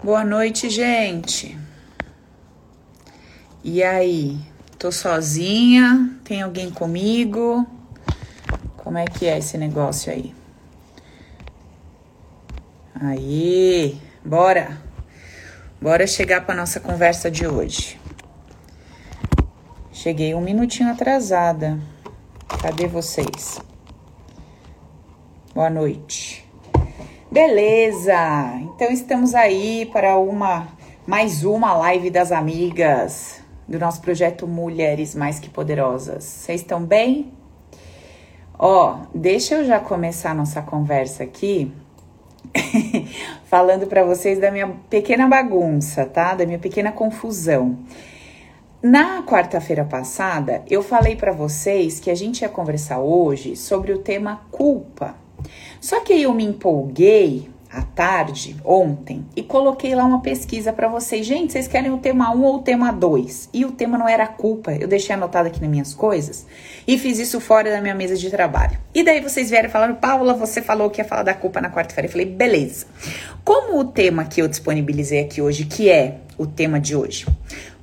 Boa noite, gente. E aí? Tô sozinha? Tem alguém comigo? Como é que é esse negócio aí? Aí, bora. Bora chegar para nossa conversa de hoje. Cheguei um minutinho atrasada. Cadê vocês? Boa noite. Beleza, então estamos aí para uma mais uma live das amigas do nosso projeto Mulheres Mais Que Poderosas. Vocês estão bem? Ó, deixa eu já começar nossa conversa aqui falando para vocês da minha pequena bagunça, tá? Da minha pequena confusão. Na quarta-feira passada, eu falei para vocês que a gente ia conversar hoje sobre o tema culpa. Só que eu me empolguei à tarde, ontem, e coloquei lá uma pesquisa para vocês. Gente, vocês querem o tema 1 ou o tema 2? E o tema não era culpa, eu deixei anotado aqui nas minhas coisas e fiz isso fora da minha mesa de trabalho. E daí vocês vieram falando, Paula, você falou que ia falar da culpa na quarta-feira. Eu falei, beleza. Como o tema que eu disponibilizei aqui hoje, que é o tema de hoje,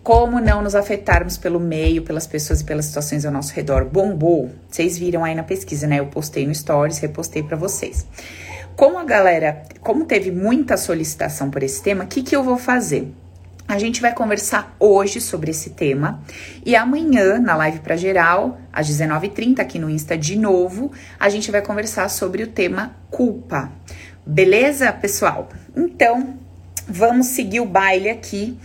como não nos afetarmos pelo meio, pelas pessoas e pelas situações ao nosso redor. Bombou. Vocês viram aí na pesquisa, né? Eu postei no Stories, repostei para vocês. Como a galera, como teve muita solicitação por esse tema, o que, que eu vou fazer? A gente vai conversar hoje sobre esse tema e amanhã, na live para geral, às 19h30, aqui no Insta de novo, a gente vai conversar sobre o tema culpa. Beleza, pessoal? Então, vamos seguir o baile aqui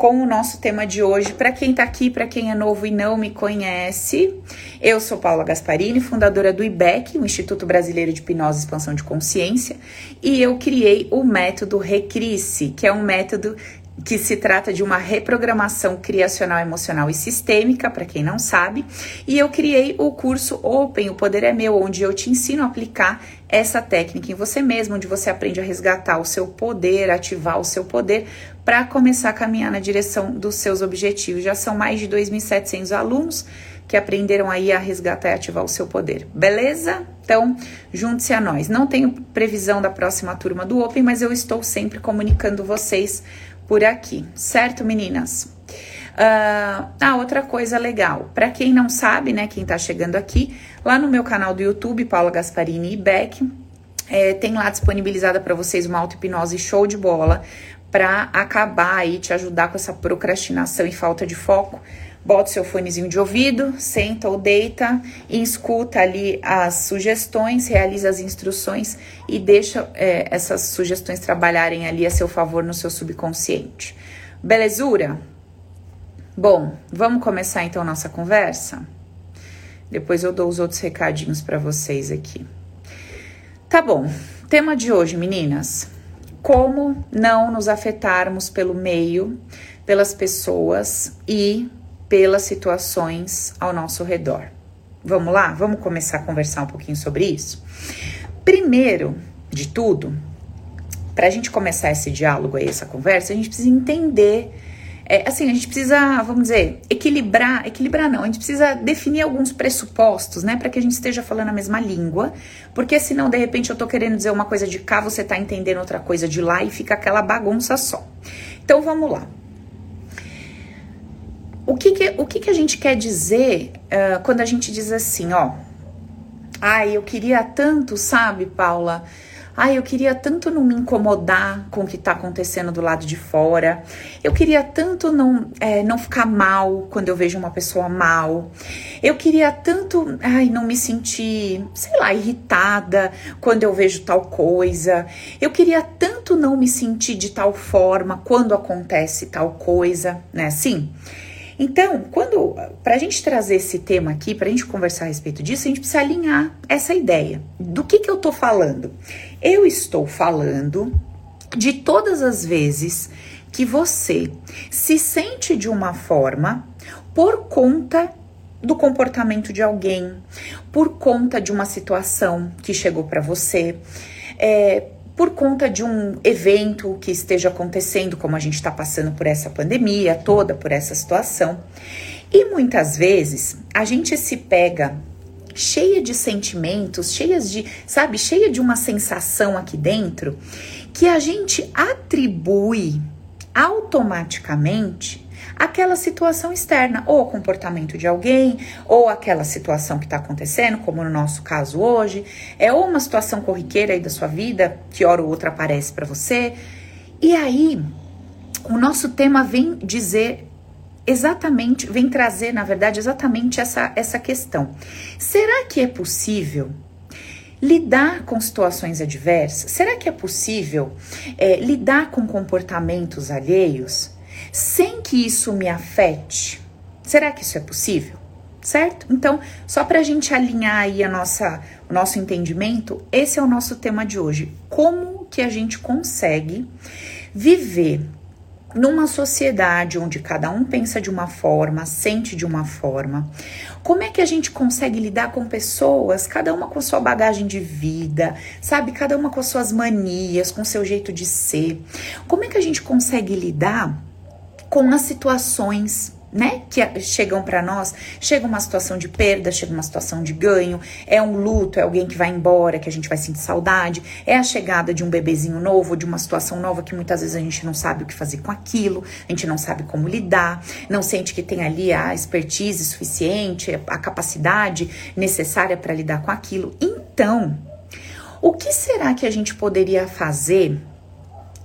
com o nosso tema de hoje. Para quem está aqui, para quem é novo e não me conhece, eu sou Paula Gasparini, fundadora do IBEC, o Instituto Brasileiro de Hipnose e Expansão de Consciência, e eu criei o método Recrisse, que é um método que se trata de uma reprogramação criacional, emocional e sistêmica, para quem não sabe, e eu criei o curso Open, o Poder é Meu, onde eu te ensino a aplicar essa técnica em você mesmo, onde você aprende a resgatar o seu poder, ativar o seu poder para começar a caminhar na direção dos seus objetivos. Já são mais de 2.700 alunos que aprenderam aí a resgatar e ativar o seu poder. Beleza? Então, junte-se a nós. Não tenho previsão da próxima turma do Open, mas eu estou sempre comunicando vocês por aqui, certo, meninas? Uh, ah, outra coisa legal, para quem não sabe, né, quem tá chegando aqui, lá no meu canal do YouTube, Paula Gasparini e Beck, é, tem lá disponibilizada para vocês uma auto-hipnose show de bola para acabar aí, te ajudar com essa procrastinação e falta de foco. Bota seu fonezinho de ouvido, senta ou deita e escuta ali as sugestões, realiza as instruções e deixa é, essas sugestões trabalharem ali a seu favor no seu subconsciente. Belezura? Bom, vamos começar então nossa conversa? Depois eu dou os outros recadinhos para vocês aqui. Tá bom. Tema de hoje, meninas: como não nos afetarmos pelo meio, pelas pessoas e pelas situações ao nosso redor. Vamos lá? Vamos começar a conversar um pouquinho sobre isso? Primeiro de tudo, para a gente começar esse diálogo aí, essa conversa, a gente precisa entender. É, assim, a gente precisa, vamos dizer, equilibrar, equilibrar não, a gente precisa definir alguns pressupostos, né, para que a gente esteja falando a mesma língua, porque senão, de repente, eu tô querendo dizer uma coisa de cá, você tá entendendo outra coisa de lá e fica aquela bagunça só. Então, vamos lá. O que, que o que, que a gente quer dizer uh, quando a gente diz assim, ó? Ai, eu queria tanto, sabe, Paula? Ai, eu queria tanto não me incomodar com o que tá acontecendo do lado de fora. Eu queria tanto não, é, não ficar mal quando eu vejo uma pessoa mal. Eu queria tanto, ai, não me sentir, sei lá, irritada quando eu vejo tal coisa. Eu queria tanto não me sentir de tal forma quando acontece tal coisa, né? Assim. Então, quando para a gente trazer esse tema aqui, para a gente conversar a respeito disso, a gente precisa alinhar essa ideia. Do que, que eu estou falando? Eu estou falando de todas as vezes que você se sente de uma forma por conta do comportamento de alguém, por conta de uma situação que chegou para você, é, por conta de um evento que esteja acontecendo, como a gente está passando por essa pandemia toda, por essa situação. E muitas vezes a gente se pega cheia de sentimentos, cheias de, sabe, cheia de uma sensação aqui dentro que a gente atribui automaticamente aquela situação externa, ou o comportamento de alguém, ou aquela situação que está acontecendo, como no nosso caso hoje, é ou uma situação corriqueira aí da sua vida, que hora ou outra aparece para você. E aí, o nosso tema vem dizer exatamente, vem trazer, na verdade, exatamente essa, essa questão. Será que é possível lidar com situações adversas? Será que é possível é, lidar com comportamentos alheios sem que isso me afete? Será que isso é possível? Certo? Então, só para a gente alinhar aí a nossa, o nosso entendimento, esse é o nosso tema de hoje. Como que a gente consegue viver numa sociedade onde cada um pensa de uma forma, sente de uma forma, como é que a gente consegue lidar com pessoas, cada uma com sua bagagem de vida, sabe? Cada uma com suas manias, com seu jeito de ser. Como é que a gente consegue lidar com as situações né, que chegam para nós, chega uma situação de perda, chega uma situação de ganho, é um luto, é alguém que vai embora, que a gente vai sentir saudade, é a chegada de um bebezinho novo, de uma situação nova que muitas vezes a gente não sabe o que fazer com aquilo, a gente não sabe como lidar, não sente que tem ali a expertise suficiente, a capacidade necessária para lidar com aquilo. Então, o que será que a gente poderia fazer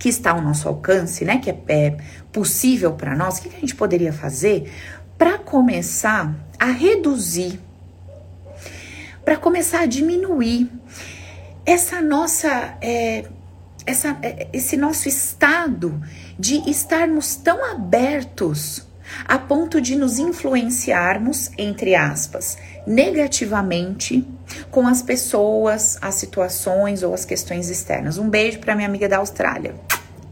que está ao nosso alcance, né, que é, é possível para nós, o que, que a gente poderia fazer para começar a reduzir, para começar a diminuir essa nossa, é, essa, é, esse nosso estado de estarmos tão abertos a ponto de nos influenciarmos, entre aspas, negativamente com as pessoas, as situações ou as questões externas. Um beijo para minha amiga da Austrália.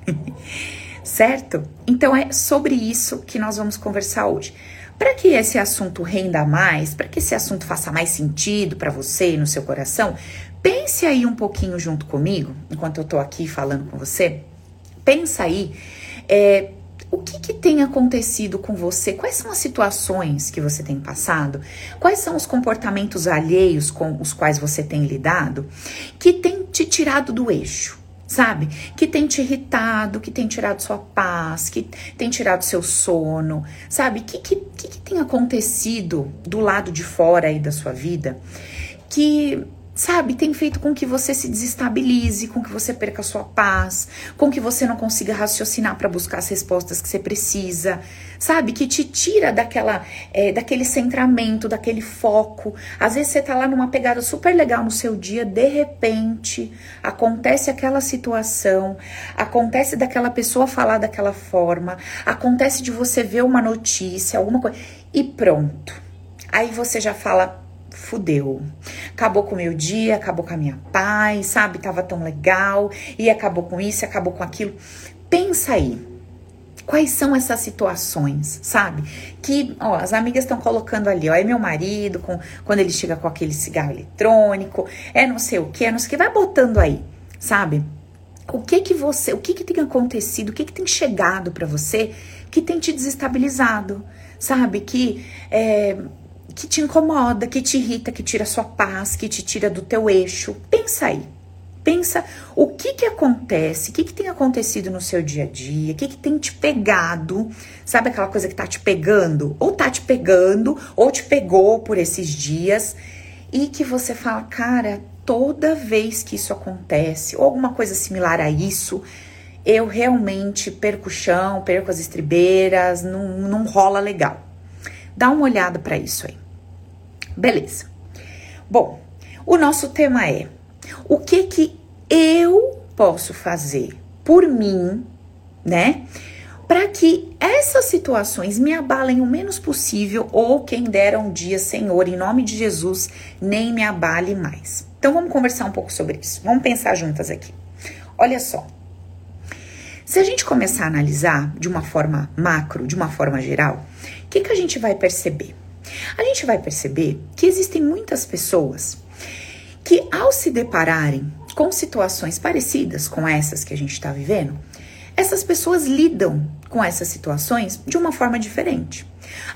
certo? Então é sobre isso que nós vamos conversar hoje. Para que esse assunto renda mais, para que esse assunto faça mais sentido para você e no seu coração, pense aí um pouquinho junto comigo, enquanto eu tô aqui falando com você. Pensa aí é, o que, que, tem acontecido com você? Quais são as situações que você tem passado? Quais são os comportamentos alheios com os quais você tem lidado que tem te tirado do eixo? Sabe? Que tem te irritado, que tem tirado sua paz, que tem tirado seu sono, sabe? O que, que, que, que tem acontecido do lado de fora aí da sua vida que sabe, tem feito com que você se desestabilize, com que você perca a sua paz, com que você não consiga raciocinar para buscar as respostas que você precisa, sabe, que te tira daquela, é, daquele centramento, daquele foco. Às vezes você tá lá numa pegada super legal no seu dia, de repente acontece aquela situação, acontece daquela pessoa falar daquela forma, acontece de você ver uma notícia, alguma coisa e pronto. Aí você já fala, fudeu. Acabou com o meu dia, acabou com a minha paz, sabe? Tava tão legal e acabou com isso, acabou com aquilo. Pensa aí. Quais são essas situações, sabe? Que, ó, as amigas estão colocando ali, ó, é meu marido, com, quando ele chega com aquele cigarro eletrônico, é não sei o que, é não sei o que, vai botando aí, sabe? O que que você, o que que tem acontecido, o que que tem chegado para você que tem te desestabilizado, sabe? Que é, que te incomoda, que te irrita, que tira sua paz, que te tira do teu eixo. Pensa aí. Pensa o que que acontece, o que que tem acontecido no seu dia a dia, o que que tem te pegado, sabe aquela coisa que tá te pegando? Ou tá te pegando, ou te pegou por esses dias, e que você fala, cara, toda vez que isso acontece, ou alguma coisa similar a isso, eu realmente perco o chão, perco as estribeiras, não, não rola legal. Dá uma olhada para isso aí. Beleza. Bom, o nosso tema é o que que eu posso fazer por mim, né? Para que essas situações me abalem o menos possível, ou quem dera um dia, Senhor, em nome de Jesus, nem me abale mais. Então vamos conversar um pouco sobre isso. Vamos pensar juntas aqui. Olha só. Se a gente começar a analisar de uma forma macro, de uma forma geral, o que, que a gente vai perceber? A gente vai perceber que existem muitas pessoas que, ao se depararem com situações parecidas com essas que a gente está vivendo, essas pessoas lidam com essas situações de uma forma diferente.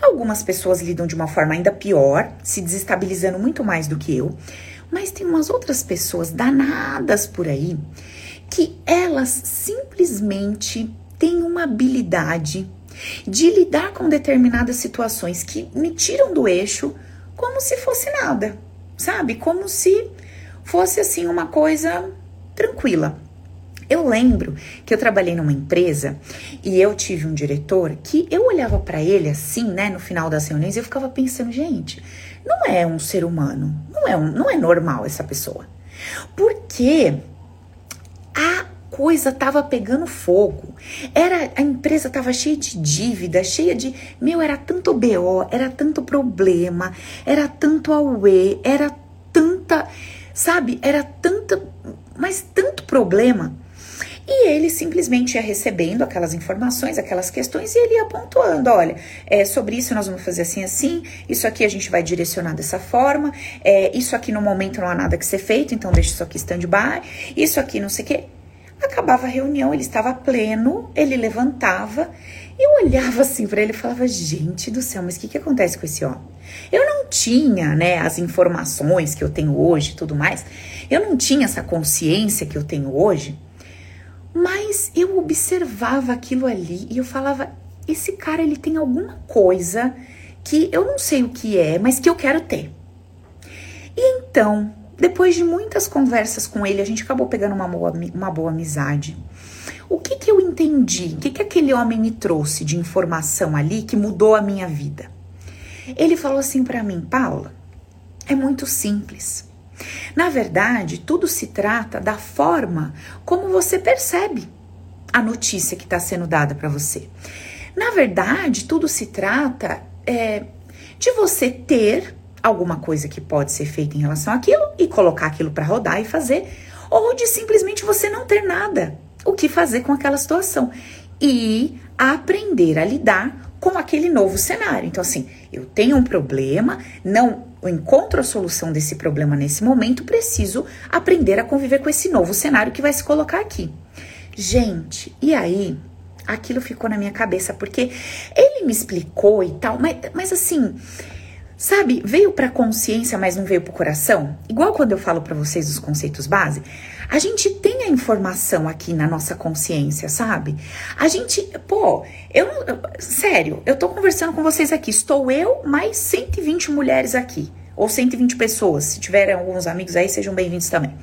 Algumas pessoas lidam de uma forma ainda pior, se desestabilizando muito mais do que eu, mas tem umas outras pessoas danadas por aí que elas simplesmente têm uma habilidade de lidar com determinadas situações que me tiram do eixo como se fosse nada, sabe? Como se fosse assim uma coisa tranquila. Eu lembro que eu trabalhei numa empresa e eu tive um diretor que eu olhava para ele assim, né, no final das reuniões, e eu ficava pensando, gente, não é um ser humano, não é um, não é normal essa pessoa. Porque a coisa tava pegando fogo. Era a empresa tava cheia de dívida, cheia de, meu, era tanto BO, era tanto problema, era tanto auê, era tanta, sabe? Era tanta, mas tanto problema e ele simplesmente ia recebendo aquelas informações, aquelas questões, e ele ia pontuando: olha, é, sobre isso nós vamos fazer assim, assim, isso aqui a gente vai direcionar dessa forma, é, isso aqui no momento não há nada que ser feito, então deixa isso aqui stand-by, isso aqui não sei o quê. Acabava a reunião, ele estava pleno, ele levantava, eu olhava assim para ele e falava: gente do céu, mas o que, que acontece com esse homem? Eu não tinha, né, as informações que eu tenho hoje e tudo mais, eu não tinha essa consciência que eu tenho hoje mas eu observava aquilo ali e eu falava: esse cara ele tem alguma coisa que eu não sei o que é, mas que eu quero ter. E então, depois de muitas conversas com ele, a gente acabou pegando uma boa, uma boa amizade. O que que eu entendi? O que que aquele homem me trouxe de informação ali que mudou a minha vida? Ele falou assim para mim, Paula, é muito simples. Na verdade, tudo se trata da forma como você percebe a notícia que está sendo dada para você. Na verdade, tudo se trata é, de você ter alguma coisa que pode ser feita em relação àquilo e colocar aquilo para rodar e fazer, ou de simplesmente você não ter nada o que fazer com aquela situação e aprender a lidar com aquele novo cenário. Então, assim, eu tenho um problema, não encontro a solução desse problema nesse momento, preciso aprender a conviver com esse novo cenário que vai se colocar aqui. Gente, e aí? Aquilo ficou na minha cabeça, porque ele me explicou e tal, mas, mas assim, sabe, veio pra consciência, mas não veio pro coração? Igual quando eu falo para vocês os conceitos base, a gente tem a informação aqui na nossa consciência, sabe? A gente, pô, eu, sério, eu tô conversando com vocês aqui, estou eu mais 120 mulheres aqui, ou 120 pessoas, se tiverem alguns amigos aí, sejam bem-vindos também.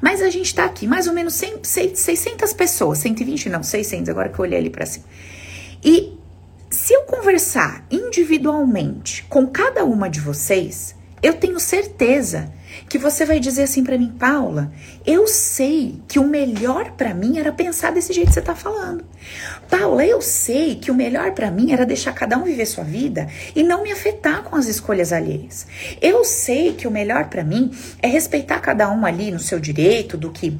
Mas a gente tá aqui, mais ou menos 100, 600 pessoas, 120 não, 600, agora que eu olhei ali para cima. E se eu conversar individualmente com cada uma de vocês, eu tenho certeza que você vai dizer assim para mim, Paula, eu sei que o melhor para mim era pensar desse jeito que você tá falando. Paula, eu sei que o melhor para mim era deixar cada um viver sua vida e não me afetar com as escolhas alheias. Eu sei que o melhor para mim é respeitar cada um ali no seu direito, do que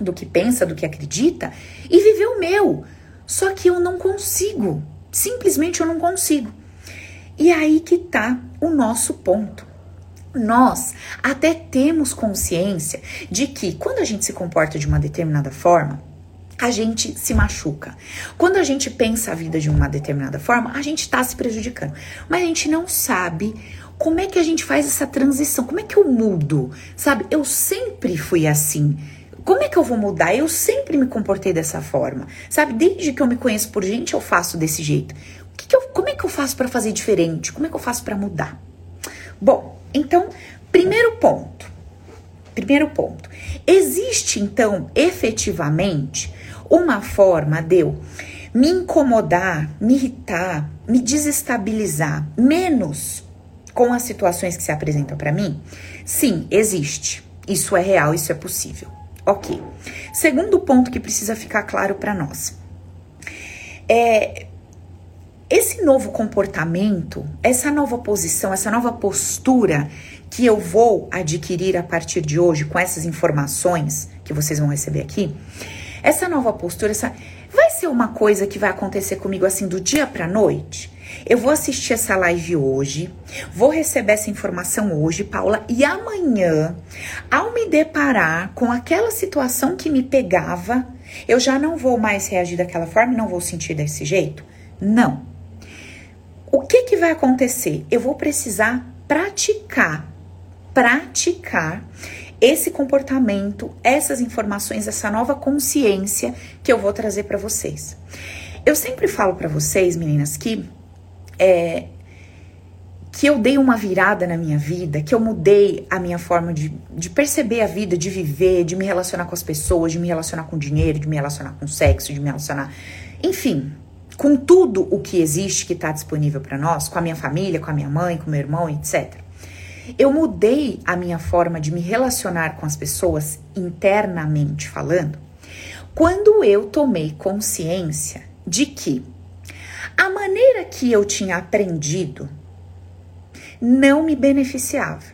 do que pensa, do que acredita e viver o meu. Só que eu não consigo. Simplesmente eu não consigo. E aí que tá o nosso ponto. Nós até temos consciência de que quando a gente se comporta de uma determinada forma, a gente se machuca. Quando a gente pensa a vida de uma determinada forma, a gente está se prejudicando. Mas a gente não sabe como é que a gente faz essa transição, como é que eu mudo, sabe? Eu sempre fui assim. Como é que eu vou mudar? Eu sempre me comportei dessa forma, sabe? Desde que eu me conheço por gente, eu faço desse jeito. Que que eu, como é que eu faço para fazer diferente? Como é que eu faço para mudar? Bom, então, primeiro ponto. Primeiro ponto. Existe então efetivamente uma forma de eu me incomodar, me irritar, me desestabilizar menos com as situações que se apresentam para mim? Sim, existe. Isso é real, isso é possível. Ok. Segundo ponto que precisa ficar claro para nós. É, esse novo comportamento, essa nova posição, essa nova postura que eu vou adquirir a partir de hoje com essas informações que vocês vão receber aqui, essa nova postura, essa vai ser uma coisa que vai acontecer comigo assim do dia para noite. Eu vou assistir essa live hoje, vou receber essa informação hoje, Paula, e amanhã, ao me deparar com aquela situação que me pegava, eu já não vou mais reagir daquela forma não vou sentir desse jeito? Não. O que que vai acontecer? Eu vou precisar praticar, praticar esse comportamento, essas informações, essa nova consciência que eu vou trazer para vocês. Eu sempre falo para vocês, meninas, que é, que eu dei uma virada na minha vida, que eu mudei a minha forma de, de perceber a vida, de viver, de me relacionar com as pessoas, de me relacionar com dinheiro, de me relacionar com sexo, de me relacionar, enfim, com tudo o que existe que está disponível para nós, com a minha família, com a minha mãe, com meu irmão, etc. Eu mudei a minha forma de me relacionar com as pessoas internamente falando, quando eu tomei consciência de que a maneira que eu tinha aprendido não me beneficiava.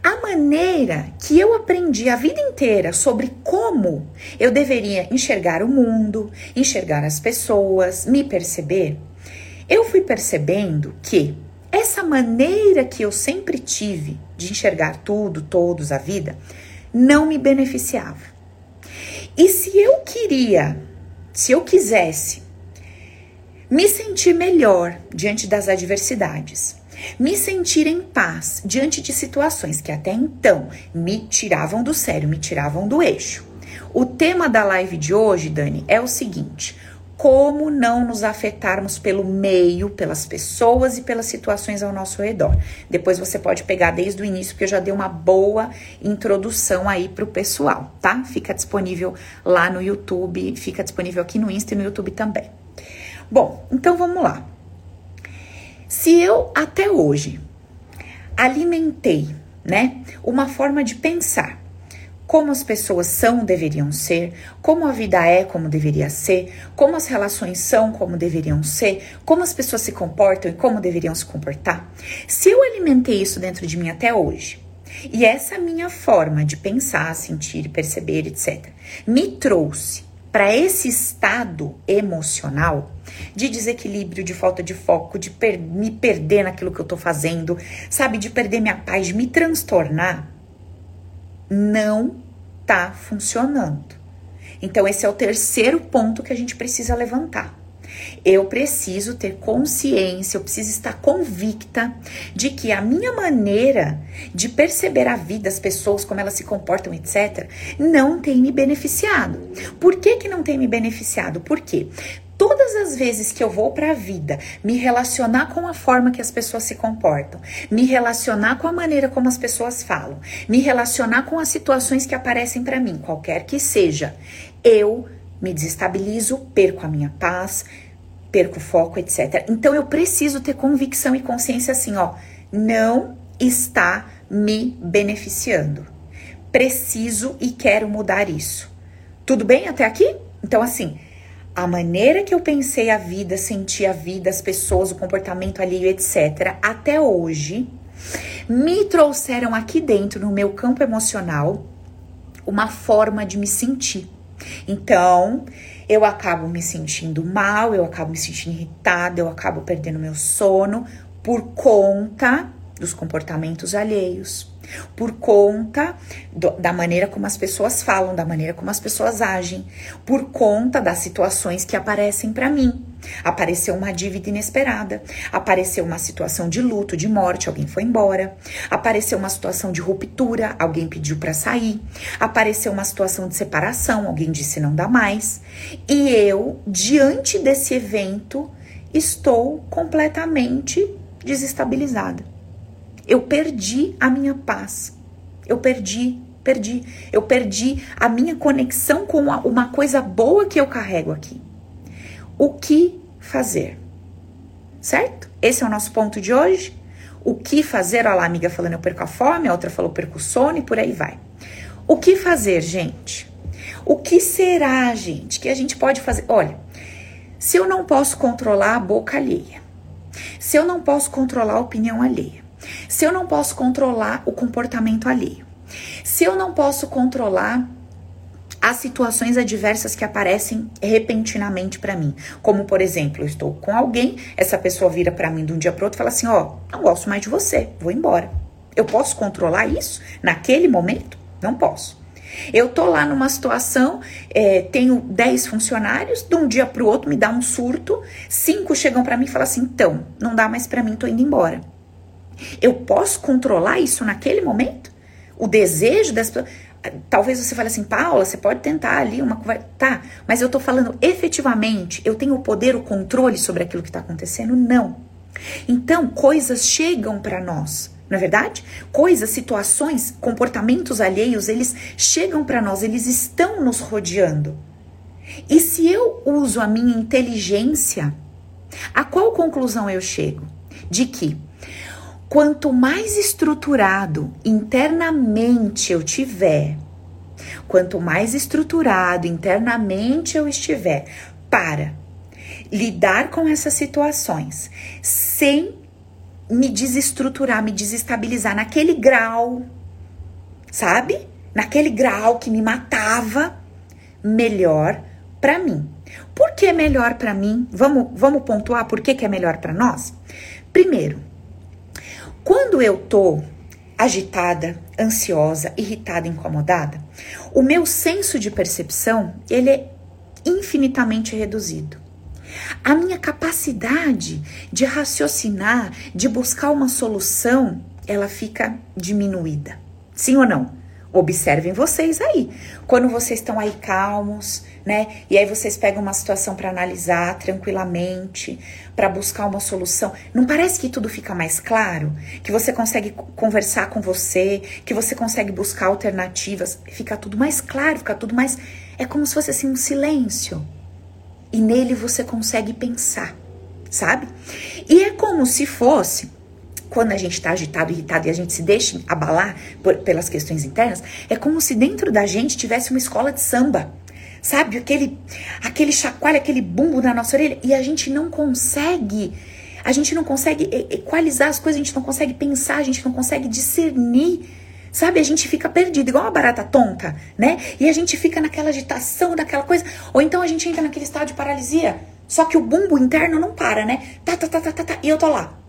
A maneira que eu aprendi a vida inteira sobre como eu deveria enxergar o mundo, enxergar as pessoas, me perceber, eu fui percebendo que essa maneira que eu sempre tive de enxergar tudo, todos, a vida, não me beneficiava. E se eu queria se eu quisesse me sentir melhor diante das adversidades, me sentir em paz diante de situações que até então me tiravam do sério, me tiravam do eixo. O tema da live de hoje, Dani, é o seguinte: como não nos afetarmos pelo meio, pelas pessoas e pelas situações ao nosso redor. Depois você pode pegar desde o início, porque eu já dei uma boa introdução aí pro pessoal, tá? Fica disponível lá no YouTube, fica disponível aqui no Insta e no YouTube também. Bom, então vamos lá. Se eu até hoje alimentei, né, uma forma de pensar como as pessoas são, deveriam ser, como a vida é, como deveria ser, como as relações são, como deveriam ser, como as pessoas se comportam e como deveriam se comportar. Se eu alimentei isso dentro de mim até hoje, e essa minha forma de pensar, sentir, perceber, etc., me trouxe para esse estado emocional de desequilíbrio, de falta de foco, de per me perder naquilo que eu tô fazendo, sabe, de perder minha paz, de me transtornar, não tá funcionando. Então, esse é o terceiro ponto que a gente precisa levantar. Eu preciso ter consciência, eu preciso estar convicta de que a minha maneira de perceber a vida, as pessoas, como elas se comportam, etc., não tem me beneficiado. Por que, que não tem me beneficiado? Por quê? Todas as vezes que eu vou para a vida me relacionar com a forma que as pessoas se comportam, me relacionar com a maneira como as pessoas falam, me relacionar com as situações que aparecem para mim, qualquer que seja, eu me desestabilizo, perco a minha paz, perco o foco, etc. Então eu preciso ter convicção e consciência assim, ó, não está me beneficiando. Preciso e quero mudar isso. Tudo bem até aqui? Então assim, a maneira que eu pensei a vida, senti a vida, as pessoas, o comportamento ali, etc., até hoje, me trouxeram aqui dentro, no meu campo emocional, uma forma de me sentir. Então, eu acabo me sentindo mal, eu acabo me sentindo irritada, eu acabo perdendo meu sono por conta dos comportamentos alheios, por conta do, da maneira como as pessoas falam, da maneira como as pessoas agem, por conta das situações que aparecem para mim. Apareceu uma dívida inesperada, apareceu uma situação de luto, de morte, alguém foi embora, apareceu uma situação de ruptura, alguém pediu para sair, apareceu uma situação de separação, alguém disse não dá mais. E eu, diante desse evento, estou completamente desestabilizada. Eu perdi a minha paz. Eu perdi, perdi. Eu perdi a minha conexão com uma coisa boa que eu carrego aqui. O que fazer? Certo? Esse é o nosso ponto de hoje. O que fazer? Olha lá, a amiga falando eu perco a fome, a outra falou perco o sono e por aí vai. O que fazer, gente? O que será, gente, que a gente pode fazer? Olha, se eu não posso controlar a boca alheia, se eu não posso controlar a opinião alheia, se eu não posso controlar o comportamento alheio, se eu não posso controlar as situações adversas que aparecem repentinamente para mim. Como, por exemplo, eu estou com alguém, essa pessoa vira para mim de um dia para outro e fala assim: Ó, oh, não gosto mais de você, vou embora. Eu posso controlar isso naquele momento? Não posso. Eu tô lá numa situação, é, tenho 10 funcionários, de um dia para o outro me dá um surto, cinco chegam para mim e falam assim: então, não dá mais para mim, tô indo embora. Eu posso controlar isso naquele momento? O desejo das pessoas. Talvez você fale assim, Paula, você pode tentar ali uma conversa. Tá, mas eu tô falando efetivamente, eu tenho o poder, o controle sobre aquilo que está acontecendo? Não. Então, coisas chegam para nós, não é verdade? Coisas, situações, comportamentos alheios, eles chegam para nós, eles estão nos rodeando. E se eu uso a minha inteligência, a qual conclusão eu chego? De que Quanto mais estruturado internamente eu tiver, quanto mais estruturado internamente eu estiver para lidar com essas situações sem me desestruturar, me desestabilizar naquele grau, sabe? Naquele grau que me matava, melhor para mim. Por que melhor para mim? Vamos, vamos pontuar por que, que é melhor para nós? Primeiro, quando eu tô agitada, ansiosa, irritada, incomodada, o meu senso de percepção, ele é infinitamente reduzido. A minha capacidade de raciocinar, de buscar uma solução, ela fica diminuída. Sim ou não? Observem vocês aí. Quando vocês estão aí calmos, né? E aí vocês pegam uma situação para analisar tranquilamente, para buscar uma solução. Não parece que tudo fica mais claro? Que você consegue conversar com você, que você consegue buscar alternativas, fica tudo mais claro, fica tudo mais é como se fosse assim um silêncio. E nele você consegue pensar, sabe? E é como se fosse quando a gente está agitado, irritado e a gente se deixa abalar por, pelas questões internas, é como se dentro da gente tivesse uma escola de samba sabe? Aquele, aquele chacoalho, aquele bumbo na nossa orelha e a gente não consegue, a gente não consegue equalizar as coisas, a gente não consegue pensar, a gente não consegue discernir. Sabe, a gente fica perdido, igual uma barata tonta, né? E a gente fica naquela agitação, daquela coisa. Ou então a gente entra naquele estado de paralisia. Só que o bumbo interno não para, né? Tá, tá, tá, tá, tá, tá. E eu tô lá.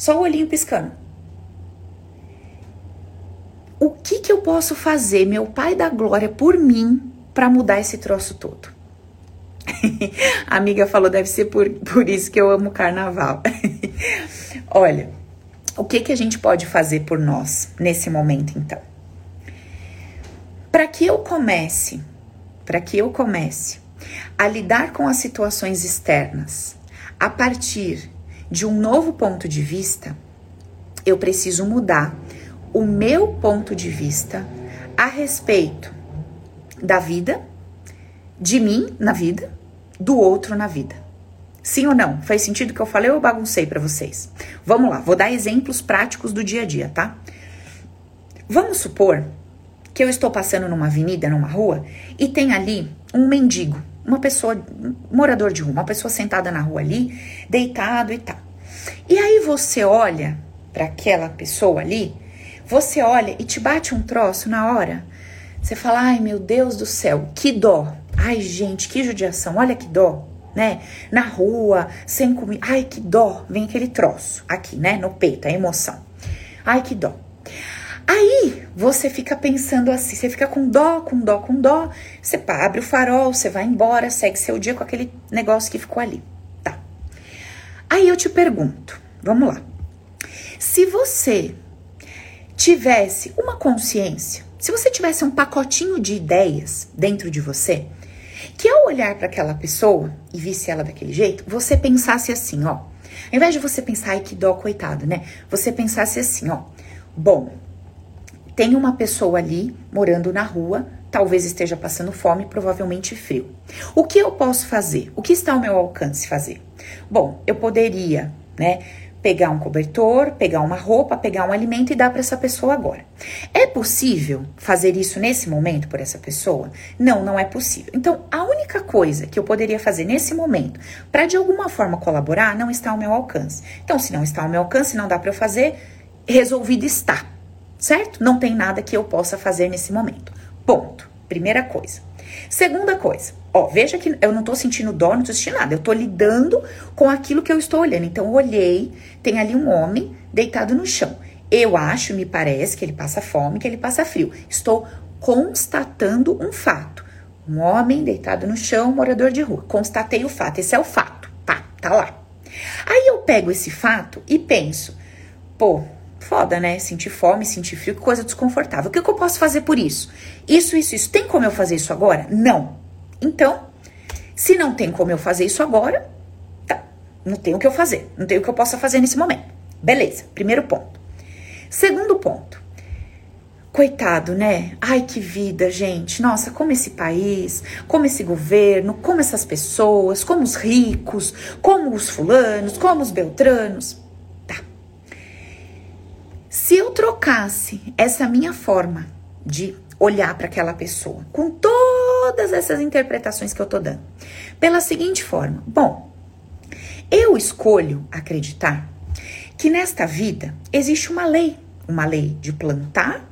Só o olhinho piscando. O que que eu posso fazer, meu pai da glória, por mim, para mudar esse troço todo. a amiga falou, deve ser por, por isso que eu amo carnaval. Olha, o que, que a gente pode fazer por nós nesse momento, então? Para que eu comece, para que eu comece a lidar com as situações externas a partir de um novo ponto de vista, eu preciso mudar o meu ponto de vista a respeito da vida, de mim na vida, do outro na vida. Sim ou não? Faz sentido que eu falei ou eu baguncei para vocês? Vamos lá, vou dar exemplos práticos do dia a dia, tá? Vamos supor que eu estou passando numa avenida, numa rua, e tem ali um mendigo, uma pessoa, morador de rua, uma pessoa sentada na rua ali, deitado e tal. E aí você olha para aquela pessoa ali, você olha e te bate um troço na hora. Você fala, ai meu Deus do céu, que dó. Ai gente, que judiação, olha que dó, né? Na rua, sem comida, ai que dó. Vem aquele troço aqui, né? No peito, a emoção. Ai que dó. Aí você fica pensando assim, você fica com dó, com dó, com dó. Você abre o farol, você vai embora, segue seu dia com aquele negócio que ficou ali. Tá. Aí eu te pergunto, vamos lá. Se você tivesse uma consciência se você tivesse um pacotinho de ideias dentro de você, que ao olhar para aquela pessoa e visse ela daquele jeito, você pensasse assim, ó. Ao invés de você pensar, ai que dó, coitado, né? Você pensasse assim, ó. Bom, tem uma pessoa ali morando na rua, talvez esteja passando fome, provavelmente frio. O que eu posso fazer? O que está ao meu alcance fazer? Bom, eu poderia, né, pegar um cobertor, pegar uma roupa, pegar um alimento e dar para essa pessoa agora. É possível fazer isso nesse momento por essa pessoa? Não, não é possível. Então, a única coisa que eu poderia fazer nesse momento para de alguma forma colaborar não está ao meu alcance. Então, se não está ao meu alcance, não dá para eu fazer, resolvido está. Certo? Não tem nada que eu possa fazer nesse momento. Ponto. Primeira coisa. Segunda coisa, ó, veja que eu não tô sentindo dó, não tô sentindo nada. Eu tô lidando com aquilo que eu estou olhando. Então, eu olhei, tem ali um homem deitado no chão. Eu acho, me parece, que ele passa fome, que ele passa frio. Estou constatando um fato. Um homem deitado no chão, morador de rua. Constatei o fato. Esse é o fato. Tá, tá lá. Aí eu pego esse fato e penso, pô, foda, né? Sentir fome, sentir frio, que coisa desconfortável. O que, que eu posso fazer por isso? Isso, isso, isso. Tem como eu fazer isso agora? Não. Então, se não tem como eu fazer isso agora, tá. Não tem o que eu fazer. Não tem o que eu possa fazer nesse momento. Beleza, primeiro ponto. Segundo ponto. Coitado, né? Ai, que vida, gente. Nossa, como esse país, como esse governo, como essas pessoas, como os ricos, como os fulanos, como os beltranos. Se eu trocasse essa minha forma de olhar para aquela pessoa, com todas essas interpretações que eu tô dando, pela seguinte forma: bom, eu escolho acreditar que nesta vida existe uma lei, uma lei de plantar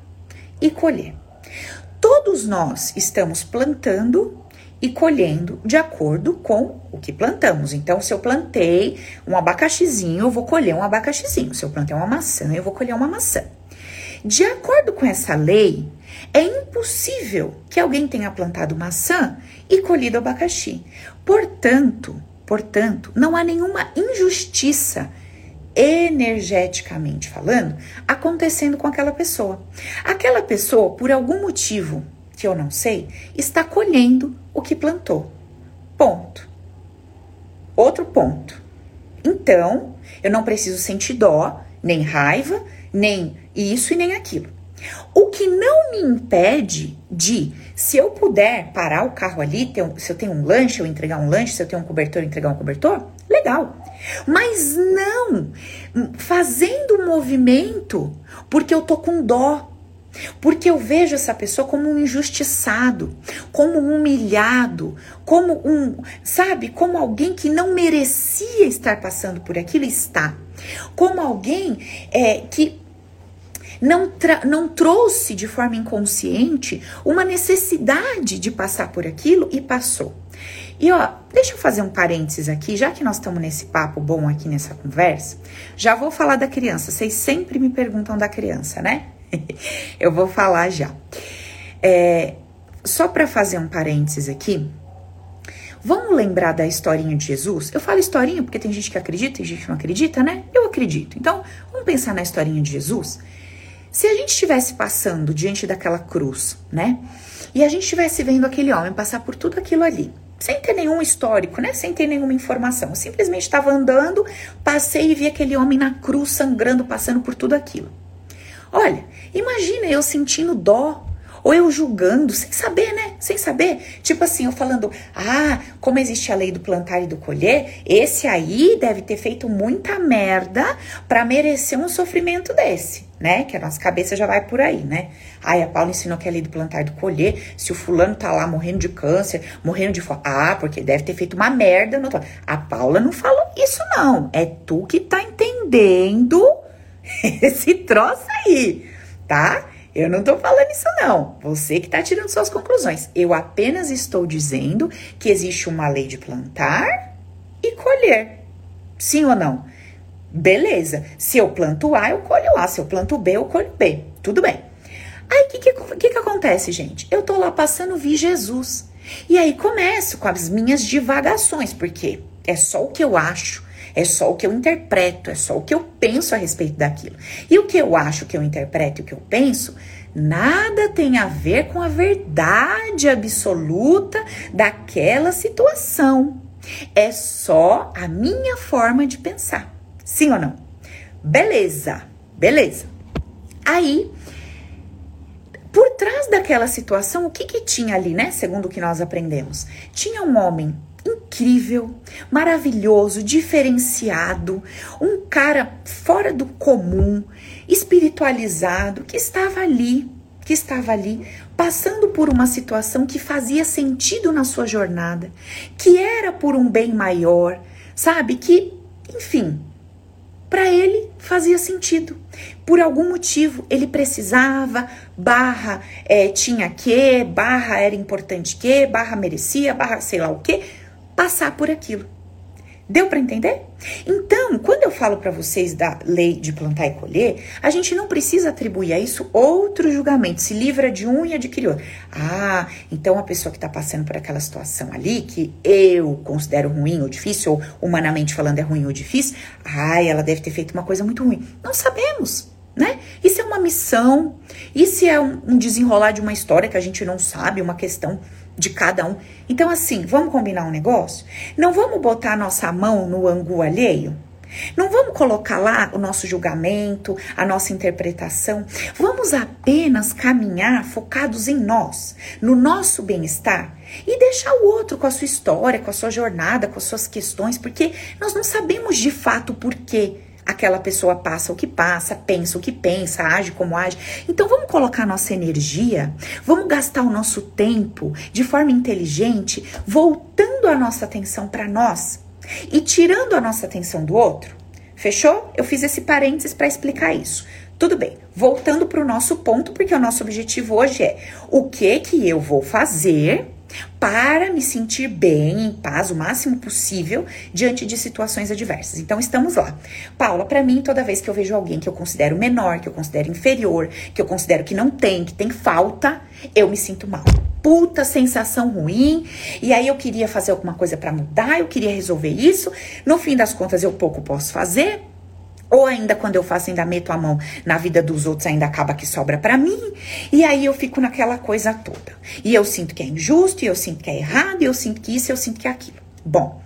e colher. Todos nós estamos plantando e colhendo de acordo com o que plantamos. Então, se eu plantei um abacaxizinho, eu vou colher um abacaxizinho. Se eu plantei uma maçã, eu vou colher uma maçã. De acordo com essa lei, é impossível que alguém tenha plantado maçã e colhido abacaxi. Portanto, portanto, não há nenhuma injustiça energeticamente falando, acontecendo com aquela pessoa. Aquela pessoa, por algum motivo que eu não sei, está colhendo o que plantou. Ponto. Outro ponto. Então, eu não preciso sentir dó, nem raiva, nem isso e nem aquilo. O que não me impede de, se eu puder parar o carro ali, um, se eu tenho um lanche, eu entregar um lanche, se eu tenho um cobertor, entregar um cobertor, legal. Mas não fazendo um movimento porque eu tô com dó. Porque eu vejo essa pessoa como um injustiçado, como um humilhado, como um, sabe, como alguém que não merecia estar passando por aquilo está. Como alguém é, que não, não trouxe de forma inconsciente uma necessidade de passar por aquilo e passou. E ó, deixa eu fazer um parênteses aqui, já que nós estamos nesse papo bom aqui nessa conversa, já vou falar da criança. Vocês sempre me perguntam da criança, né? eu vou falar já. É, só para fazer um parênteses aqui, vamos lembrar da historinha de Jesus? Eu falo historinha porque tem gente que acredita, tem gente que não acredita, né? Eu acredito. Então, vamos pensar na historinha de Jesus? Se a gente estivesse passando diante daquela cruz, né? E a gente estivesse vendo aquele homem passar por tudo aquilo ali, sem ter nenhum histórico, né? Sem ter nenhuma informação. Eu simplesmente estava andando, passei e vi aquele homem na cruz sangrando, passando por tudo aquilo. Olha, imagina eu sentindo dó ou eu julgando, sem saber, né? Sem saber. Tipo assim, eu falando, ah, como existe a lei do plantar e do colher, esse aí deve ter feito muita merda para merecer um sofrimento desse, né? Que a nossa cabeça já vai por aí, né? Ai, a Paula ensinou que é a lei do plantar e do colher. Se o fulano tá lá morrendo de câncer, morrendo de fome, ah, porque deve ter feito uma merda. No... A Paula não falou isso, não. É tu que tá entendendo esse troço aí, tá? Eu não tô falando isso não. Você que tá tirando suas conclusões. Eu apenas estou dizendo que existe uma lei de plantar e colher. Sim ou não? Beleza. Se eu planto A, eu colho A. Se eu planto B, eu colho B. Tudo bem. Aí o que, que, que, que acontece, gente? Eu tô lá passando, vi Jesus. E aí começo com as minhas divagações, porque é só o que eu acho, é só o que eu interpreto, é só o que eu penso a respeito daquilo. E o que eu acho, que eu interpreto e o que eu penso, nada tem a ver com a verdade absoluta daquela situação. É só a minha forma de pensar. Sim ou não? Beleza, beleza. Aí, por trás daquela situação, o que que tinha ali, né? Segundo o que nós aprendemos, tinha um homem incrível, maravilhoso, diferenciado, um cara fora do comum, espiritualizado, que estava ali, que estava ali passando por uma situação que fazia sentido na sua jornada, que era por um bem maior, sabe? Que, enfim, para ele fazia sentido. Por algum motivo ele precisava, barra é, tinha que, barra era importante que, barra merecia, barra sei lá o que, passar por aquilo. Deu para entender? Então, quando eu falo para vocês da lei de plantar e colher, a gente não precisa atribuir a isso outro julgamento, se livra de um e adquire outro. Ah, então a pessoa que está passando por aquela situação ali, que eu considero ruim ou difícil, ou humanamente falando é ruim ou difícil, ah, ela deve ter feito uma coisa muito ruim. Não sabemos. Né? Isso é uma missão, isso é um, um desenrolar de uma história que a gente não sabe, uma questão de cada um. Então, assim, vamos combinar um negócio? Não vamos botar nossa mão no angu alheio? Não vamos colocar lá o nosso julgamento, a nossa interpretação. Vamos apenas caminhar focados em nós, no nosso bem-estar e deixar o outro com a sua história, com a sua jornada, com as suas questões, porque nós não sabemos de fato por quê aquela pessoa passa o que passa, pensa o que pensa, age como age. Então vamos colocar nossa energia, vamos gastar o nosso tempo de forma inteligente, voltando a nossa atenção para nós e tirando a nossa atenção do outro. Fechou? Eu fiz esse parênteses para explicar isso. Tudo bem. Voltando para o nosso ponto, porque o nosso objetivo hoje é o que que eu vou fazer para me sentir bem, em paz, o máximo possível diante de situações adversas. Então estamos lá. Paula, para mim, toda vez que eu vejo alguém que eu considero menor, que eu considero inferior, que eu considero que não tem, que tem falta, eu me sinto mal. Puta sensação ruim, e aí eu queria fazer alguma coisa para mudar, eu queria resolver isso. No fim das contas, eu pouco posso fazer, ou ainda quando eu faço, ainda meto a mão na vida dos outros, ainda acaba que sobra para mim. E aí eu fico naquela coisa toda. E eu sinto que é injusto, e eu sinto que é errado, e eu sinto que isso, e eu sinto que é aquilo. Bom,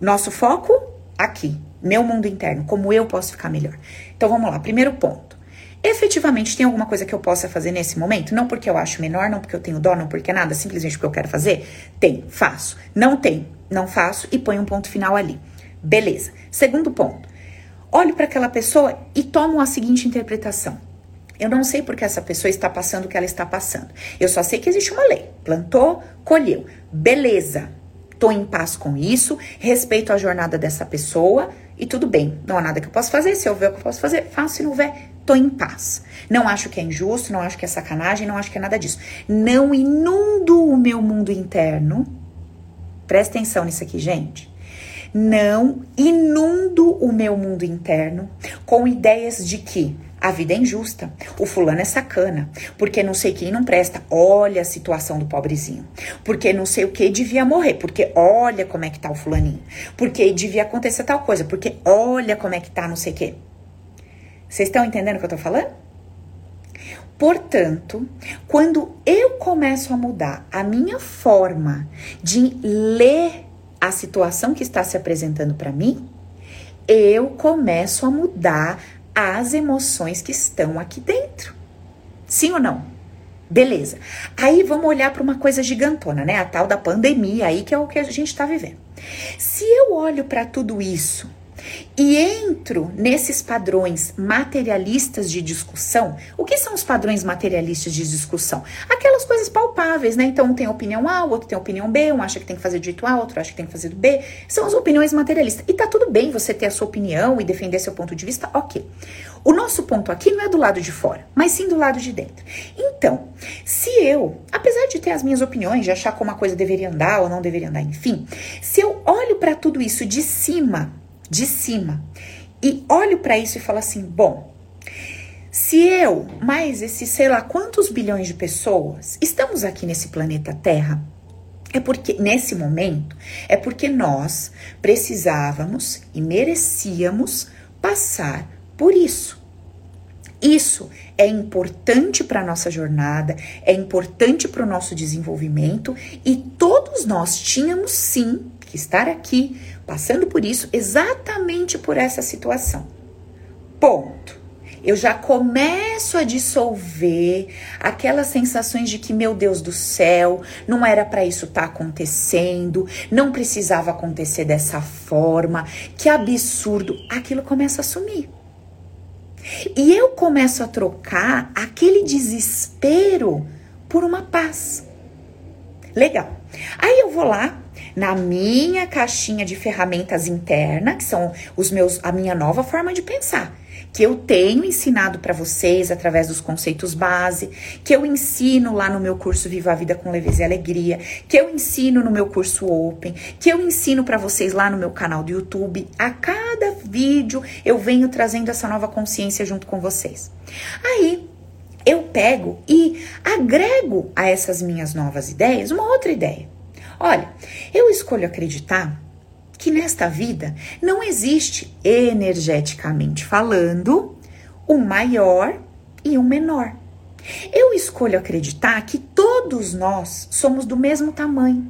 nosso foco aqui, meu mundo interno, como eu posso ficar melhor. Então vamos lá, primeiro ponto. Efetivamente tem alguma coisa que eu possa fazer nesse momento? Não porque eu acho menor, não porque eu tenho dó, não porque nada, simplesmente porque eu quero fazer? Tem, faço. Não tem, não faço e põe um ponto final ali. Beleza. Segundo ponto olho para aquela pessoa e tomo a seguinte interpretação. Eu não sei porque essa pessoa está passando o que ela está passando. Eu só sei que existe uma lei. Plantou, colheu. Beleza. Tô em paz com isso, respeito a jornada dessa pessoa e tudo bem. Não há nada que eu possa fazer. Se eu o que eu posso fazer, faço. Se não ver, tô em paz. Não acho que é injusto, não acho que é sacanagem, não acho que é nada disso. Não inundo o meu mundo interno. Presta atenção nisso aqui, gente não inundo o meu mundo interno com ideias de que a vida é injusta, o fulano é sacana, porque não sei quem não presta, olha a situação do pobrezinho, porque não sei o que devia morrer, porque olha como é que tá o fulaninho, porque devia acontecer tal coisa, porque olha como é que tá não sei o que. Vocês estão entendendo o que eu tô falando? Portanto, quando eu começo a mudar a minha forma de ler a situação que está se apresentando para mim, eu começo a mudar as emoções que estão aqui dentro. Sim ou não? Beleza. Aí vamos olhar para uma coisa gigantona, né? A tal da pandemia aí, que é o que a gente está vivendo. Se eu olho para tudo isso e entro nesses padrões materialistas de discussão. O que são os padrões materialistas de discussão? Aquelas coisas palpáveis, né? Então, um tem opinião A, o outro tem opinião B, um acha que tem que fazer do jeito A, outro acha que tem que fazer do B. São as opiniões materialistas. E tá tudo bem você ter a sua opinião e defender seu ponto de vista, ok. O nosso ponto aqui não é do lado de fora, mas sim do lado de dentro. Então, se eu, apesar de ter as minhas opiniões, de achar como uma coisa deveria andar ou não deveria andar, enfim, se eu olho para tudo isso de cima, de cima. E olho para isso e falo assim: bom, se eu, mais esses sei lá quantos bilhões de pessoas, estamos aqui nesse planeta Terra, é porque, nesse momento, é porque nós precisávamos e merecíamos passar por isso. Isso é importante para a nossa jornada, é importante para o nosso desenvolvimento e todos nós tínhamos sim que estar aqui passando por isso exatamente por essa situação. Ponto. Eu já começo a dissolver aquelas sensações de que, meu Deus do céu, não era para isso estar tá acontecendo, não precisava acontecer dessa forma, que absurdo. Aquilo começa a sumir. E eu começo a trocar aquele desespero por uma paz. Legal. Aí eu vou lá na minha caixinha de ferramentas interna, que são os meus a minha nova forma de pensar, que eu tenho ensinado para vocês através dos conceitos base, que eu ensino lá no meu curso Viva a Vida com Leveza e Alegria, que eu ensino no meu curso Open, que eu ensino para vocês lá no meu canal do YouTube. A cada vídeo eu venho trazendo essa nova consciência junto com vocês. Aí eu pego e agrego a essas minhas novas ideias uma outra ideia. Olha, eu escolho acreditar que nesta vida não existe, energeticamente falando, um maior e um menor. Eu escolho acreditar que todos nós somos do mesmo tamanho,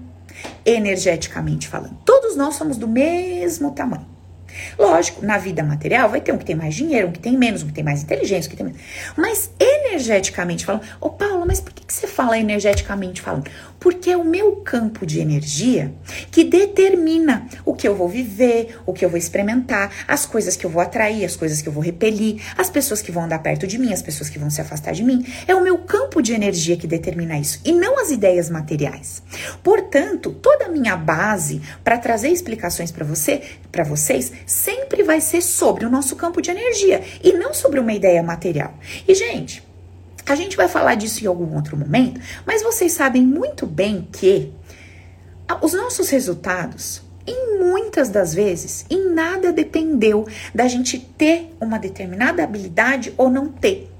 energeticamente falando. Todos nós somos do mesmo tamanho. Lógico, na vida material vai ter um que tem mais dinheiro, um que tem menos, um que tem mais inteligência, um que tem menos. Mas energeticamente falando, ô Paulo, mas por que, que você fala energeticamente falando? Porque é o meu campo de energia que determina o que eu vou viver, o que eu vou experimentar, as coisas que eu vou atrair, as coisas que eu vou repelir, as pessoas que vão andar perto de mim, as pessoas que vão se afastar de mim. É o meu campo de energia que determina isso e não as ideias materiais. Portanto, toda a minha base para trazer explicações para você, para vocês, sempre vai ser sobre o nosso campo de energia e não sobre uma ideia material. E gente, a gente vai falar disso em algum outro momento, mas vocês sabem muito bem que os nossos resultados, em muitas das vezes, em nada dependeu da gente ter uma determinada habilidade ou não ter.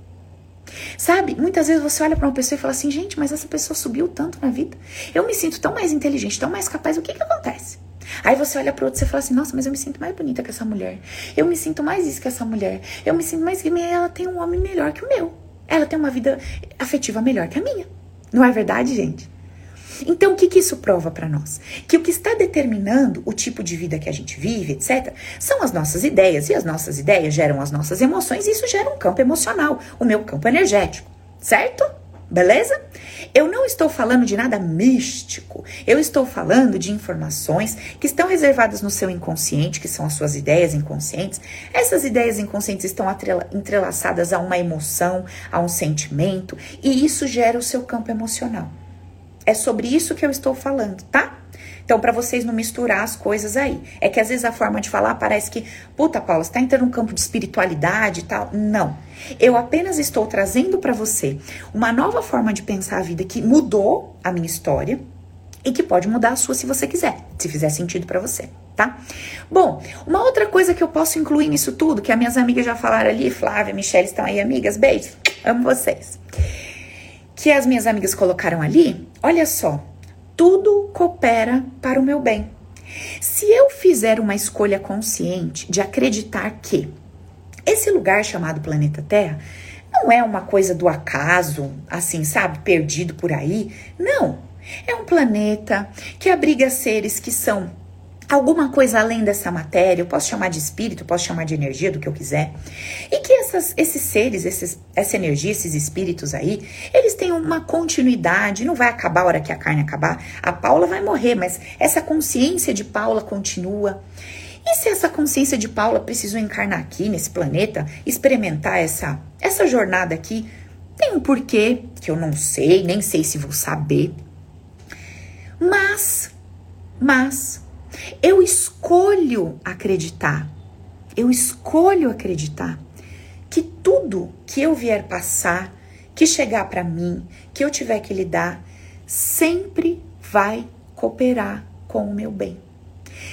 Sabe? Muitas vezes você olha para uma pessoa e fala assim: gente, mas essa pessoa subiu tanto na vida. Eu me sinto tão mais inteligente, tão mais capaz. O que que acontece? Aí você olha para outro e fala assim: nossa, mas eu me sinto mais bonita que essa mulher. Eu me sinto mais isso que essa mulher. Eu me sinto mais que ela tem um homem melhor que o meu ela tem uma vida afetiva melhor que a minha. Não é verdade, gente? Então, o que, que isso prova para nós? Que o que está determinando o tipo de vida que a gente vive, etc., são as nossas ideias. E as nossas ideias geram as nossas emoções, e isso gera um campo emocional, o meu campo energético, certo? Beleza? Eu não estou falando de nada místico. Eu estou falando de informações que estão reservadas no seu inconsciente, que são as suas ideias inconscientes. Essas ideias inconscientes estão entrelaçadas a uma emoção, a um sentimento, e isso gera o seu campo emocional. É sobre isso que eu estou falando, tá? Então, para vocês não misturar as coisas aí. É que às vezes a forma de falar parece que, puta, Paula, você tá entrando num campo de espiritualidade e tal. Não. Eu apenas estou trazendo para você uma nova forma de pensar a vida que mudou a minha história e que pode mudar a sua se você quiser, se fizer sentido para você, tá? Bom, uma outra coisa que eu posso incluir nisso tudo, que as minhas amigas já falaram ali, Flávia, Michelle estão aí, amigas, beijos, amo vocês. Que as minhas amigas colocaram ali, olha só, tudo coopera para o meu bem. Se eu fizer uma escolha consciente de acreditar que esse lugar chamado planeta Terra não é uma coisa do acaso, assim, sabe, perdido por aí. Não. É um planeta que abriga seres que são alguma coisa além dessa matéria, eu posso chamar de espírito, posso chamar de energia, do que eu quiser. E que essas, esses seres, esses, essa energia, esses espíritos aí, eles têm uma continuidade, não vai acabar a hora que a carne acabar. A Paula vai morrer, mas essa consciência de Paula continua. E se essa consciência de Paula precisou encarnar aqui nesse planeta, experimentar essa, essa jornada aqui, tem um porquê que eu não sei, nem sei se vou saber. Mas, mas, eu escolho acreditar. Eu escolho acreditar que tudo que eu vier passar, que chegar para mim, que eu tiver que lidar, sempre vai cooperar com o meu bem.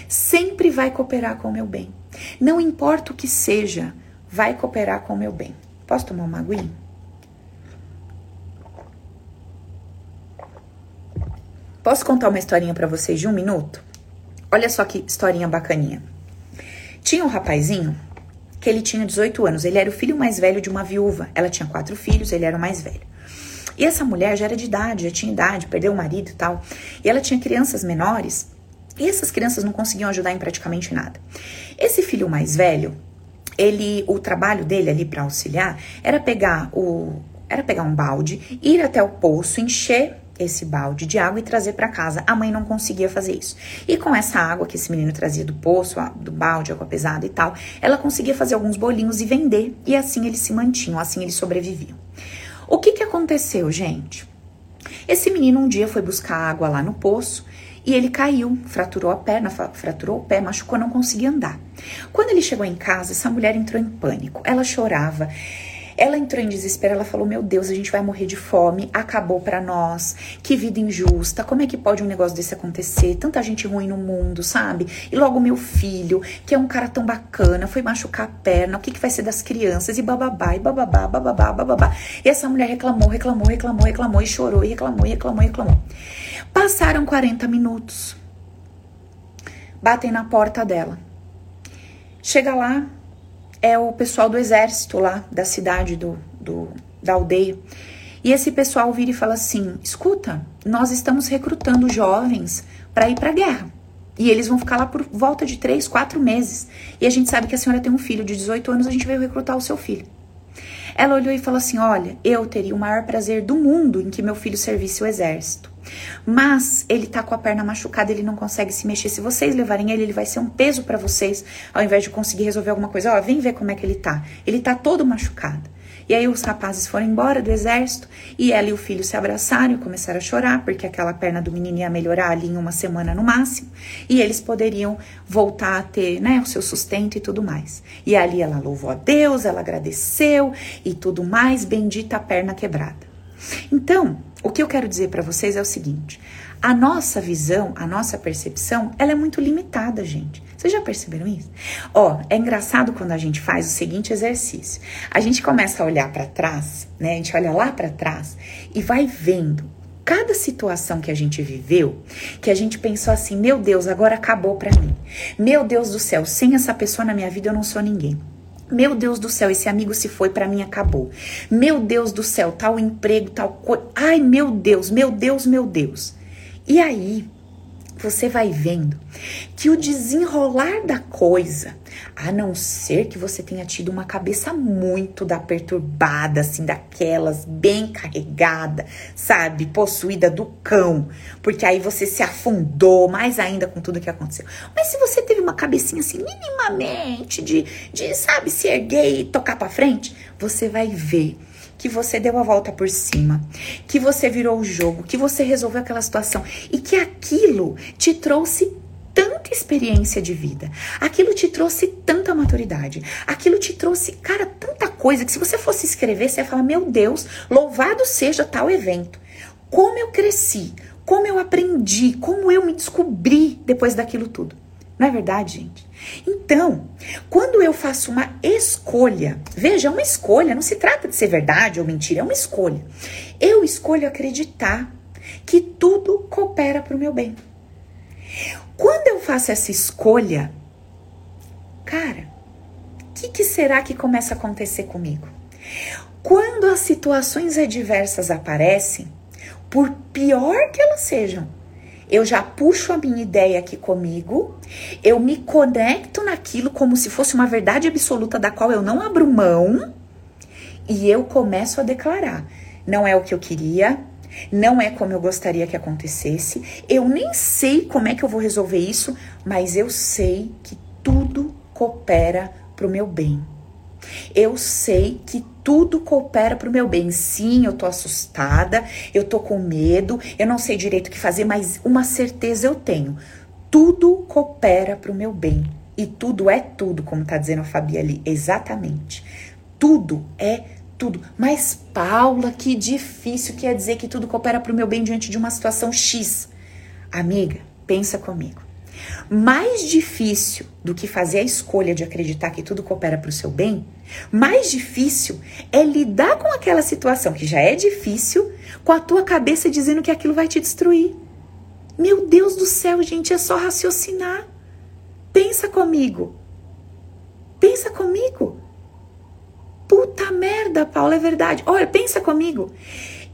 Sempre vai cooperar com o meu bem. Não importa o que seja, vai cooperar com o meu bem. Posso tomar uma aguinha? Posso contar uma historinha para vocês de um minuto? Olha só que historinha bacaninha. Tinha um rapazinho que ele tinha 18 anos. Ele era o filho mais velho de uma viúva. Ela tinha quatro filhos, ele era o mais velho. E essa mulher já era de idade, já tinha idade, perdeu o marido e tal. E ela tinha crianças menores. E essas crianças não conseguiam ajudar em praticamente nada. Esse filho mais velho, ele, o trabalho dele ali para auxiliar era pegar o, era pegar um balde, ir até o poço, encher esse balde de água e trazer para casa. A mãe não conseguia fazer isso. E com essa água que esse menino trazia do poço, do balde, água pesada e tal, ela conseguia fazer alguns bolinhos e vender. E assim eles se mantinham, assim eles sobreviviam. O que que aconteceu, gente? Esse menino um dia foi buscar água lá no poço E ele caiu, fraturou a perna, fraturou o pé, machucou, não conseguia andar. Quando ele chegou em casa, essa mulher entrou em pânico. Ela chorava. Ela entrou em desespero, ela falou: Meu Deus, a gente vai morrer de fome, acabou para nós, que vida injusta, como é que pode um negócio desse acontecer? Tanta gente ruim no mundo, sabe? E logo meu filho, que é um cara tão bacana, foi machucar a perna, o que, que vai ser das crianças? E bababá, e bababá, bababá, bababá. E essa mulher reclamou, reclamou, reclamou, reclamou, e chorou, e reclamou, e reclamou, e reclamou. Passaram 40 minutos. Batem na porta dela. Chega lá, é o pessoal do exército lá da cidade, do, do, da aldeia. E esse pessoal vira e fala assim: escuta, nós estamos recrutando jovens para ir para a guerra. E eles vão ficar lá por volta de três, quatro meses. E a gente sabe que a senhora tem um filho de 18 anos, a gente veio recrutar o seu filho. Ela olhou e falou assim: Olha, eu teria o maior prazer do mundo em que meu filho servisse o exército. Mas ele tá com a perna machucada, ele não consegue se mexer. Se vocês levarem ele, ele vai ser um peso para vocês, ao invés de conseguir resolver alguma coisa. Ó, vem ver como é que ele tá. Ele tá todo machucado. E aí os rapazes foram embora do exército e ela e o filho se abraçaram e começaram a chorar, porque aquela perna do menino ia melhorar ali em uma semana no máximo, e eles poderiam voltar a ter, né, o seu sustento e tudo mais. E ali ela louvou a Deus, ela agradeceu e tudo mais, bendita a perna quebrada. Então, o que eu quero dizer para vocês é o seguinte: a nossa visão, a nossa percepção, ela é muito limitada, gente. Vocês já perceberam isso? Ó, é engraçado quando a gente faz o seguinte exercício. A gente começa a olhar para trás, né? A gente olha lá para trás e vai vendo cada situação que a gente viveu, que a gente pensou assim: "Meu Deus, agora acabou para mim. Meu Deus do céu, sem essa pessoa na minha vida eu não sou ninguém." Meu Deus do céu, esse amigo se foi, para mim acabou. Meu Deus do céu, tal emprego, tal coisa. Ai, meu Deus, meu Deus, meu Deus. E aí, você vai vendo que o desenrolar da coisa, a não ser que você tenha tido uma cabeça muito da perturbada, assim, daquelas bem carregada, sabe, possuída do cão, porque aí você se afundou mais ainda com tudo que aconteceu. Mas se você teve uma cabecinha assim, minimamente de, de sabe, se erguer e tocar para frente, você vai ver que você deu a volta por cima, que você virou o jogo, que você resolveu aquela situação e que aquilo te trouxe tanta experiência de vida, aquilo te trouxe tanta maturidade, aquilo te trouxe, cara, tanta coisa que se você fosse escrever, você ia falar: Meu Deus, louvado seja tal evento. Como eu cresci, como eu aprendi, como eu me descobri depois daquilo tudo. Não é verdade, gente? Então, quando eu faço uma escolha, veja, é uma escolha, não se trata de ser verdade ou mentira, é uma escolha. Eu escolho acreditar que tudo coopera para o meu bem. Quando eu faço essa escolha, cara, o que, que será que começa a acontecer comigo? Quando as situações adversas aparecem, por pior que elas sejam, eu já puxo a minha ideia aqui comigo, eu me conecto naquilo como se fosse uma verdade absoluta da qual eu não abro mão. E eu começo a declarar: não é o que eu queria, não é como eu gostaria que acontecesse, eu nem sei como é que eu vou resolver isso, mas eu sei que tudo coopera para o meu bem. Eu sei que tudo coopera para o meu bem. Sim, eu tô assustada, eu tô com medo, eu não sei direito o que fazer, mas uma certeza eu tenho. Tudo coopera para o meu bem. E tudo é tudo, como tá dizendo a Fabi ali. Exatamente. Tudo é tudo. Mas, Paula, que difícil que é dizer que tudo coopera para o meu bem diante de uma situação X. Amiga, pensa comigo. Mais difícil do que fazer a escolha de acreditar que tudo coopera para o seu bem, mais difícil é lidar com aquela situação que já é difícil, com a tua cabeça dizendo que aquilo vai te destruir. Meu Deus do céu, gente, é só raciocinar. Pensa comigo. Pensa comigo. Puta merda, Paula, é verdade. Olha, pensa comigo.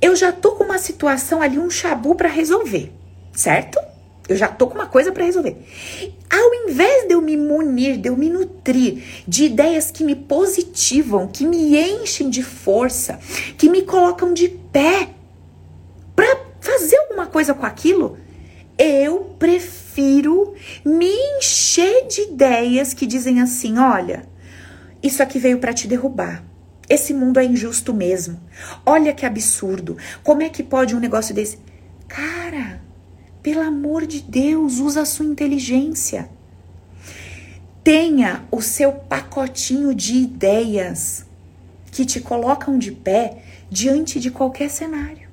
Eu já tô com uma situação ali, um chabu para resolver, certo? Eu já tô com uma coisa para resolver. Ao invés de eu me munir, de eu me nutrir de ideias que me positivam, que me enchem de força, que me colocam de pé para fazer alguma coisa com aquilo, eu prefiro me encher de ideias que dizem assim: olha, isso aqui veio para te derrubar. Esse mundo é injusto mesmo. Olha que absurdo. Como é que pode um negócio desse? Cara, Pelo amor de Deus, usa a sua inteligência. Tenha o seu pacotinho de ideias que te colocam de pé diante de qualquer cenário.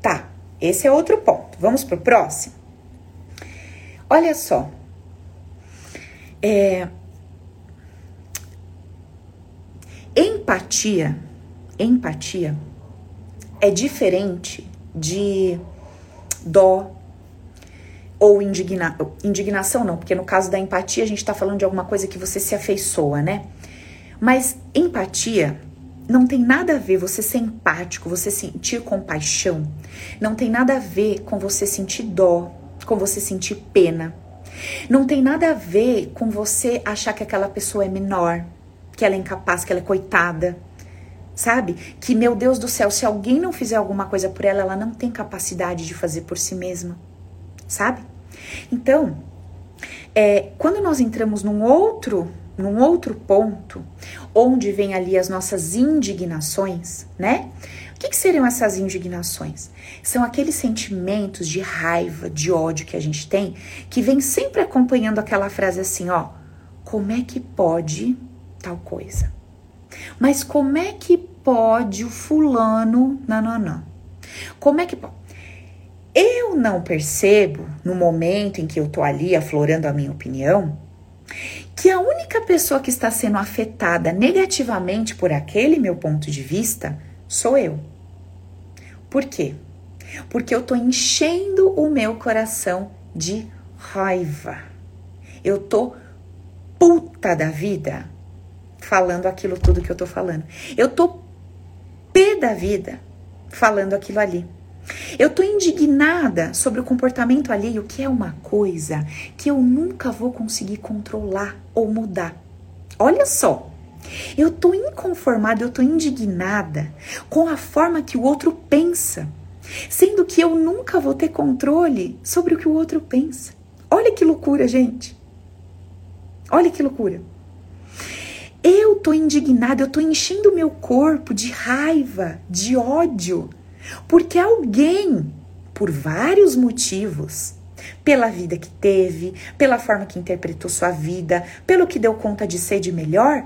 Tá, esse é outro ponto. Vamos pro próximo? Olha só. É, empatia, empatia é diferente de dó ou indigna, indignação, não, porque no caso da empatia a gente está falando de alguma coisa que você se afeiçoa, né? Mas empatia não tem nada a ver você ser empático, você sentir compaixão, não tem nada a ver com você sentir dó, com você sentir pena. Não tem nada a ver com você achar que aquela pessoa é menor, que ela é incapaz, que ela é coitada. Sabe? Que, meu Deus do céu, se alguém não fizer alguma coisa por ela, ela não tem capacidade de fazer por si mesma. Sabe? Então, é, quando nós entramos num outro, num outro ponto, onde vem ali as nossas indignações, né? O que, que seriam essas indignações? São aqueles sentimentos de raiva, de ódio que a gente tem, que vem sempre acompanhando aquela frase assim, ó, como é que pode tal coisa? Mas como é que pode o fulano, não. Como é que pode? Eu não percebo, no momento em que eu tô ali aflorando a minha opinião, que a única pessoa que está sendo afetada negativamente por aquele meu ponto de vista sou eu. Por quê? Porque eu tô enchendo o meu coração de raiva. Eu tô puta da vida falando aquilo tudo que eu tô falando. Eu tô pé da vida falando aquilo ali. Eu tô indignada sobre o comportamento alheio, que é uma coisa que eu nunca vou conseguir controlar ou mudar. Olha só, eu tô inconformada, eu tô indignada com a forma que o outro pensa, sendo que eu nunca vou ter controle sobre o que o outro pensa. Olha que loucura, gente. Olha que loucura. Eu tô indignada, eu tô enchendo o meu corpo de raiva, de ódio, porque alguém, por vários motivos, pela vida que teve, pela forma que interpretou sua vida, pelo que deu conta de ser de melhor,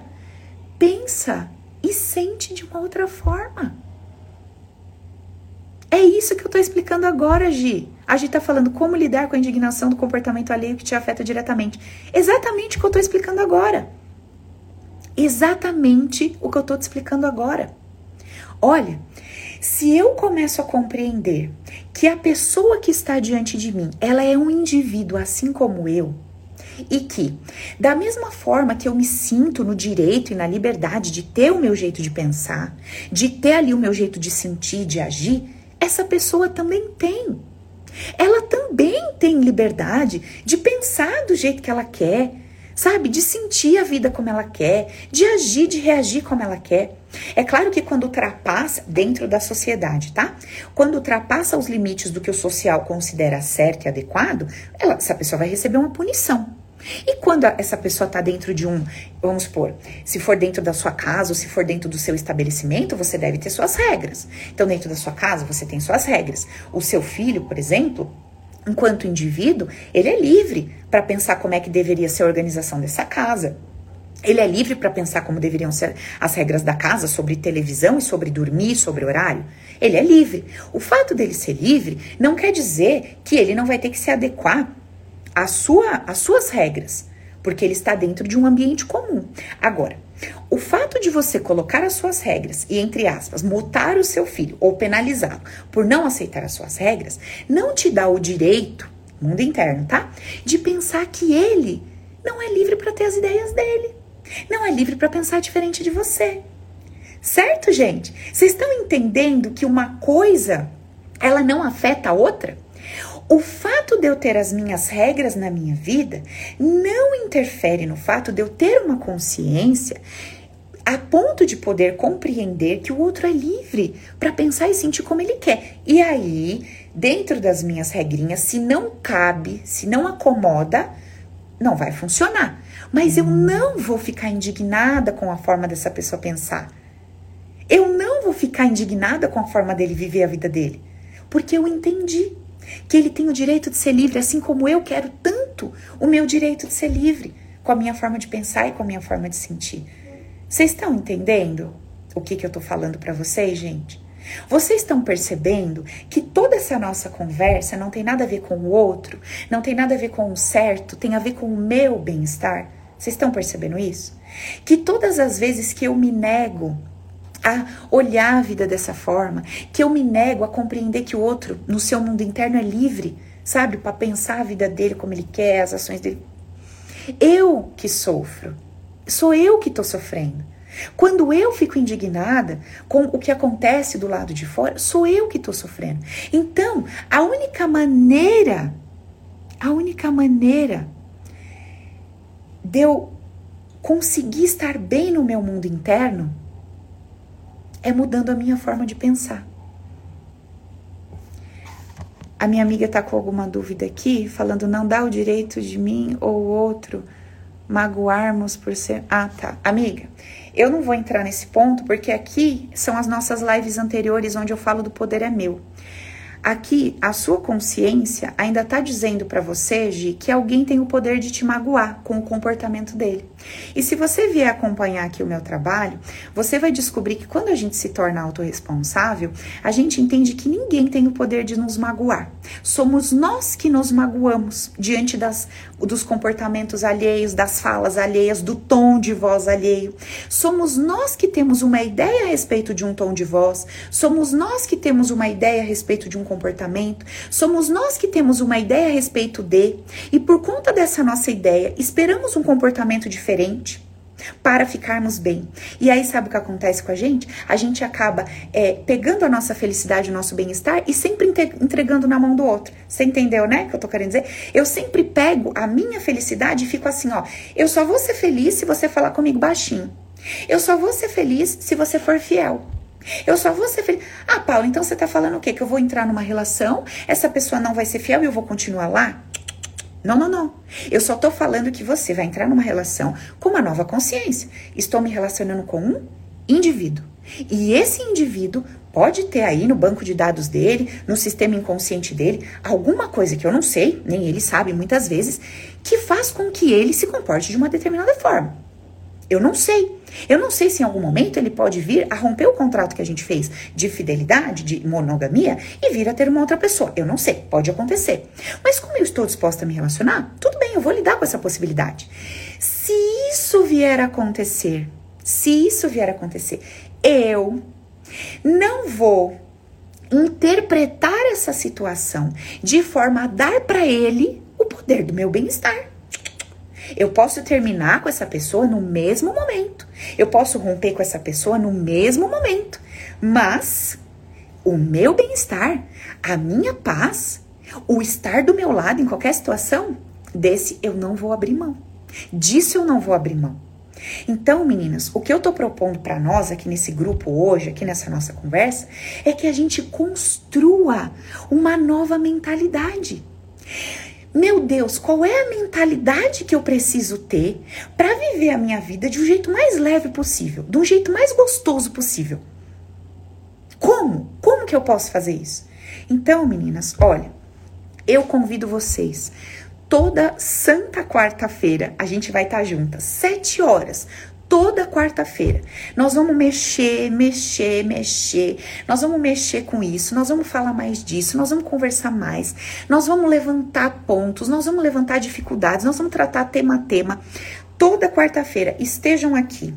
pensa e sente de uma outra forma. É isso que eu tô explicando agora, Gi. A Gi tá falando como lidar com a indignação do comportamento alheio que te afeta diretamente. Exatamente o que eu tô explicando agora exatamente o que eu estou te explicando agora. Olha, se eu começo a compreender que a pessoa que está diante de mim, ela é um indivíduo assim como eu, e que, da mesma forma que eu me sinto no direito e na liberdade de ter o meu jeito de pensar, de ter ali o meu jeito de sentir, de agir, essa pessoa também tem. Ela também tem liberdade de pensar do jeito que ela quer, sabe? De sentir a vida como ela quer, de agir, de reagir como ela quer. É claro que quando ultrapassa, dentro da sociedade, tá? Quando ultrapassa os limites do que o social considera certo e adequado, ela, essa pessoa vai receber uma punição. E quando essa pessoa está dentro de um, vamos supor, se for dentro da sua casa ou se for dentro do seu estabelecimento, você deve ter suas regras. Então, dentro da sua casa, você tem suas regras. O seu filho, por exemplo, enquanto indivíduo, ele é livre para pensar como é que deveria ser a organização dessa casa. Ele é livre para pensar como deveriam ser as regras da casa sobre televisão e sobre dormir, sobre horário. Ele é livre. O fato dele ser livre não quer dizer que ele não vai ter que se adequar às, sua, às suas regras, porque ele está dentro de um ambiente comum. Agora, o fato de você colocar as suas regras e, entre aspas, multar o seu filho ou penalizá-lo por não aceitar as suas regras, não te dá o direito, mundo interno, tá? De pensar que ele não é livre para ter as ideias dele. Não é livre para pensar diferente de você. Certo, gente? Vocês estão entendendo que uma coisa ela não afeta a outra? O fato de eu ter as minhas regras na minha vida não interfere no fato de eu ter uma consciência a ponto de poder compreender que o outro é livre para pensar e sentir como ele quer. E aí, dentro das minhas regrinhas, se não cabe, se não acomoda, não vai funcionar. Mas eu não vou ficar indignada com a forma dessa pessoa pensar. Eu não vou ficar indignada com a forma dele viver a vida dele, porque eu entendi. Que ele tem o direito de ser livre, assim como eu quero tanto o meu direito de ser livre, com a minha forma de pensar e com a minha forma de sentir. Vocês estão entendendo o que, que eu tô falando para vocês, gente? Vocês estão percebendo que toda essa nossa conversa não tem nada a ver com o outro, não tem nada a ver com o certo, tem a ver com o meu bem-estar? Vocês estão percebendo isso? Que todas as vezes que eu me nego a olhar a vida dessa forma, que eu me nego a compreender que o outro, no seu mundo interno, é livre, sabe, para pensar a vida dele como ele quer, as ações dele. Eu que sofro, sou eu que estou sofrendo. Quando eu fico indignada com o que acontece do lado de fora, sou eu que estou sofrendo. Então, a única maneira, a única maneira de eu conseguir estar bem no meu mundo interno é mudando a minha forma de pensar. A minha amiga está com alguma dúvida aqui, falando não dá o direito de mim ou outro magoarmos por ser. Ah, tá. Amiga, eu não vou entrar nesse ponto porque aqui são as nossas lives anteriores onde eu falo do poder é meu. Aqui, a sua consciência ainda está dizendo para você, Gi, que alguém tem o poder de te magoar com o comportamento dele. E se você vier acompanhar aqui o meu trabalho, você vai descobrir que quando a gente se torna autorresponsável, a gente entende que ninguém tem o poder de nos magoar. Somos nós que nos magoamos diante das, dos comportamentos alheios, das falas alheias, do tom de voz alheio. Somos nós que temos uma ideia a respeito de um tom de voz, somos nós que temos uma ideia a respeito de um comportamento, somos nós que temos uma ideia a respeito de, e por conta dessa nossa ideia, esperamos um comportamento diferente para ficarmos bem. E aí, sabe o que acontece com a gente? A gente acaba é, pegando a nossa felicidade, o nosso bem-estar e sempre entregando na mão do outro. Você entendeu, né? Que eu tô querendo dizer? Eu sempre pego a minha felicidade e fico assim, ó. Eu só vou ser feliz se você falar comigo baixinho. Eu só vou ser feliz se você for fiel. Eu só vou ser feliz. Ah, Paulo, então você tá falando o quê? Que eu vou entrar numa relação, essa pessoa não vai ser fiel e eu vou continuar lá? Não, não, não. Eu só tô falando que você vai entrar numa relação com uma nova consciência. Estou me relacionando com um indivíduo. E esse indivíduo pode ter aí no banco de dados dele, no sistema inconsciente dele, alguma coisa que eu não sei, nem ele sabe muitas vezes, que faz com que ele se comporte de uma determinada forma. Eu não sei. Eu não sei se em algum momento ele pode vir a romper o contrato que a gente fez de fidelidade, de monogamia, e vir a ter uma outra pessoa. Eu não sei, pode acontecer. Mas como eu estou disposta a me relacionar, tudo bem, eu vou lidar com essa possibilidade. Se isso vier a acontecer, se isso vier a acontecer, eu não vou interpretar essa situação de forma a dar para ele o poder do meu bem-estar. Eu posso terminar com essa pessoa no mesmo momento. Eu posso romper com essa pessoa no mesmo momento. Mas o meu bem-estar, a minha paz, o estar do meu lado em qualquer situação, desse eu não vou abrir mão. Disso eu não vou abrir mão. Então, meninas, o que eu tô propondo para nós aqui nesse grupo hoje, aqui nessa nossa conversa, é que a gente construa uma nova mentalidade. Meu Deus, qual é a mentalidade que eu preciso ter para viver a minha vida de um jeito mais leve possível, de um jeito mais gostoso possível? Como? Como que eu posso fazer isso? Então, meninas, olha, eu convido vocês. Toda santa quarta-feira a gente vai estar tá juntas, sete horas, toda quarta-feira. Nós vamos mexer, mexer, mexer. Nós vamos mexer com isso, nós vamos falar mais disso, nós vamos conversar mais, nós vamos levantar pontos, nós vamos levantar dificuldades, nós vamos tratar tema a tema. Toda quarta-feira estejam aqui.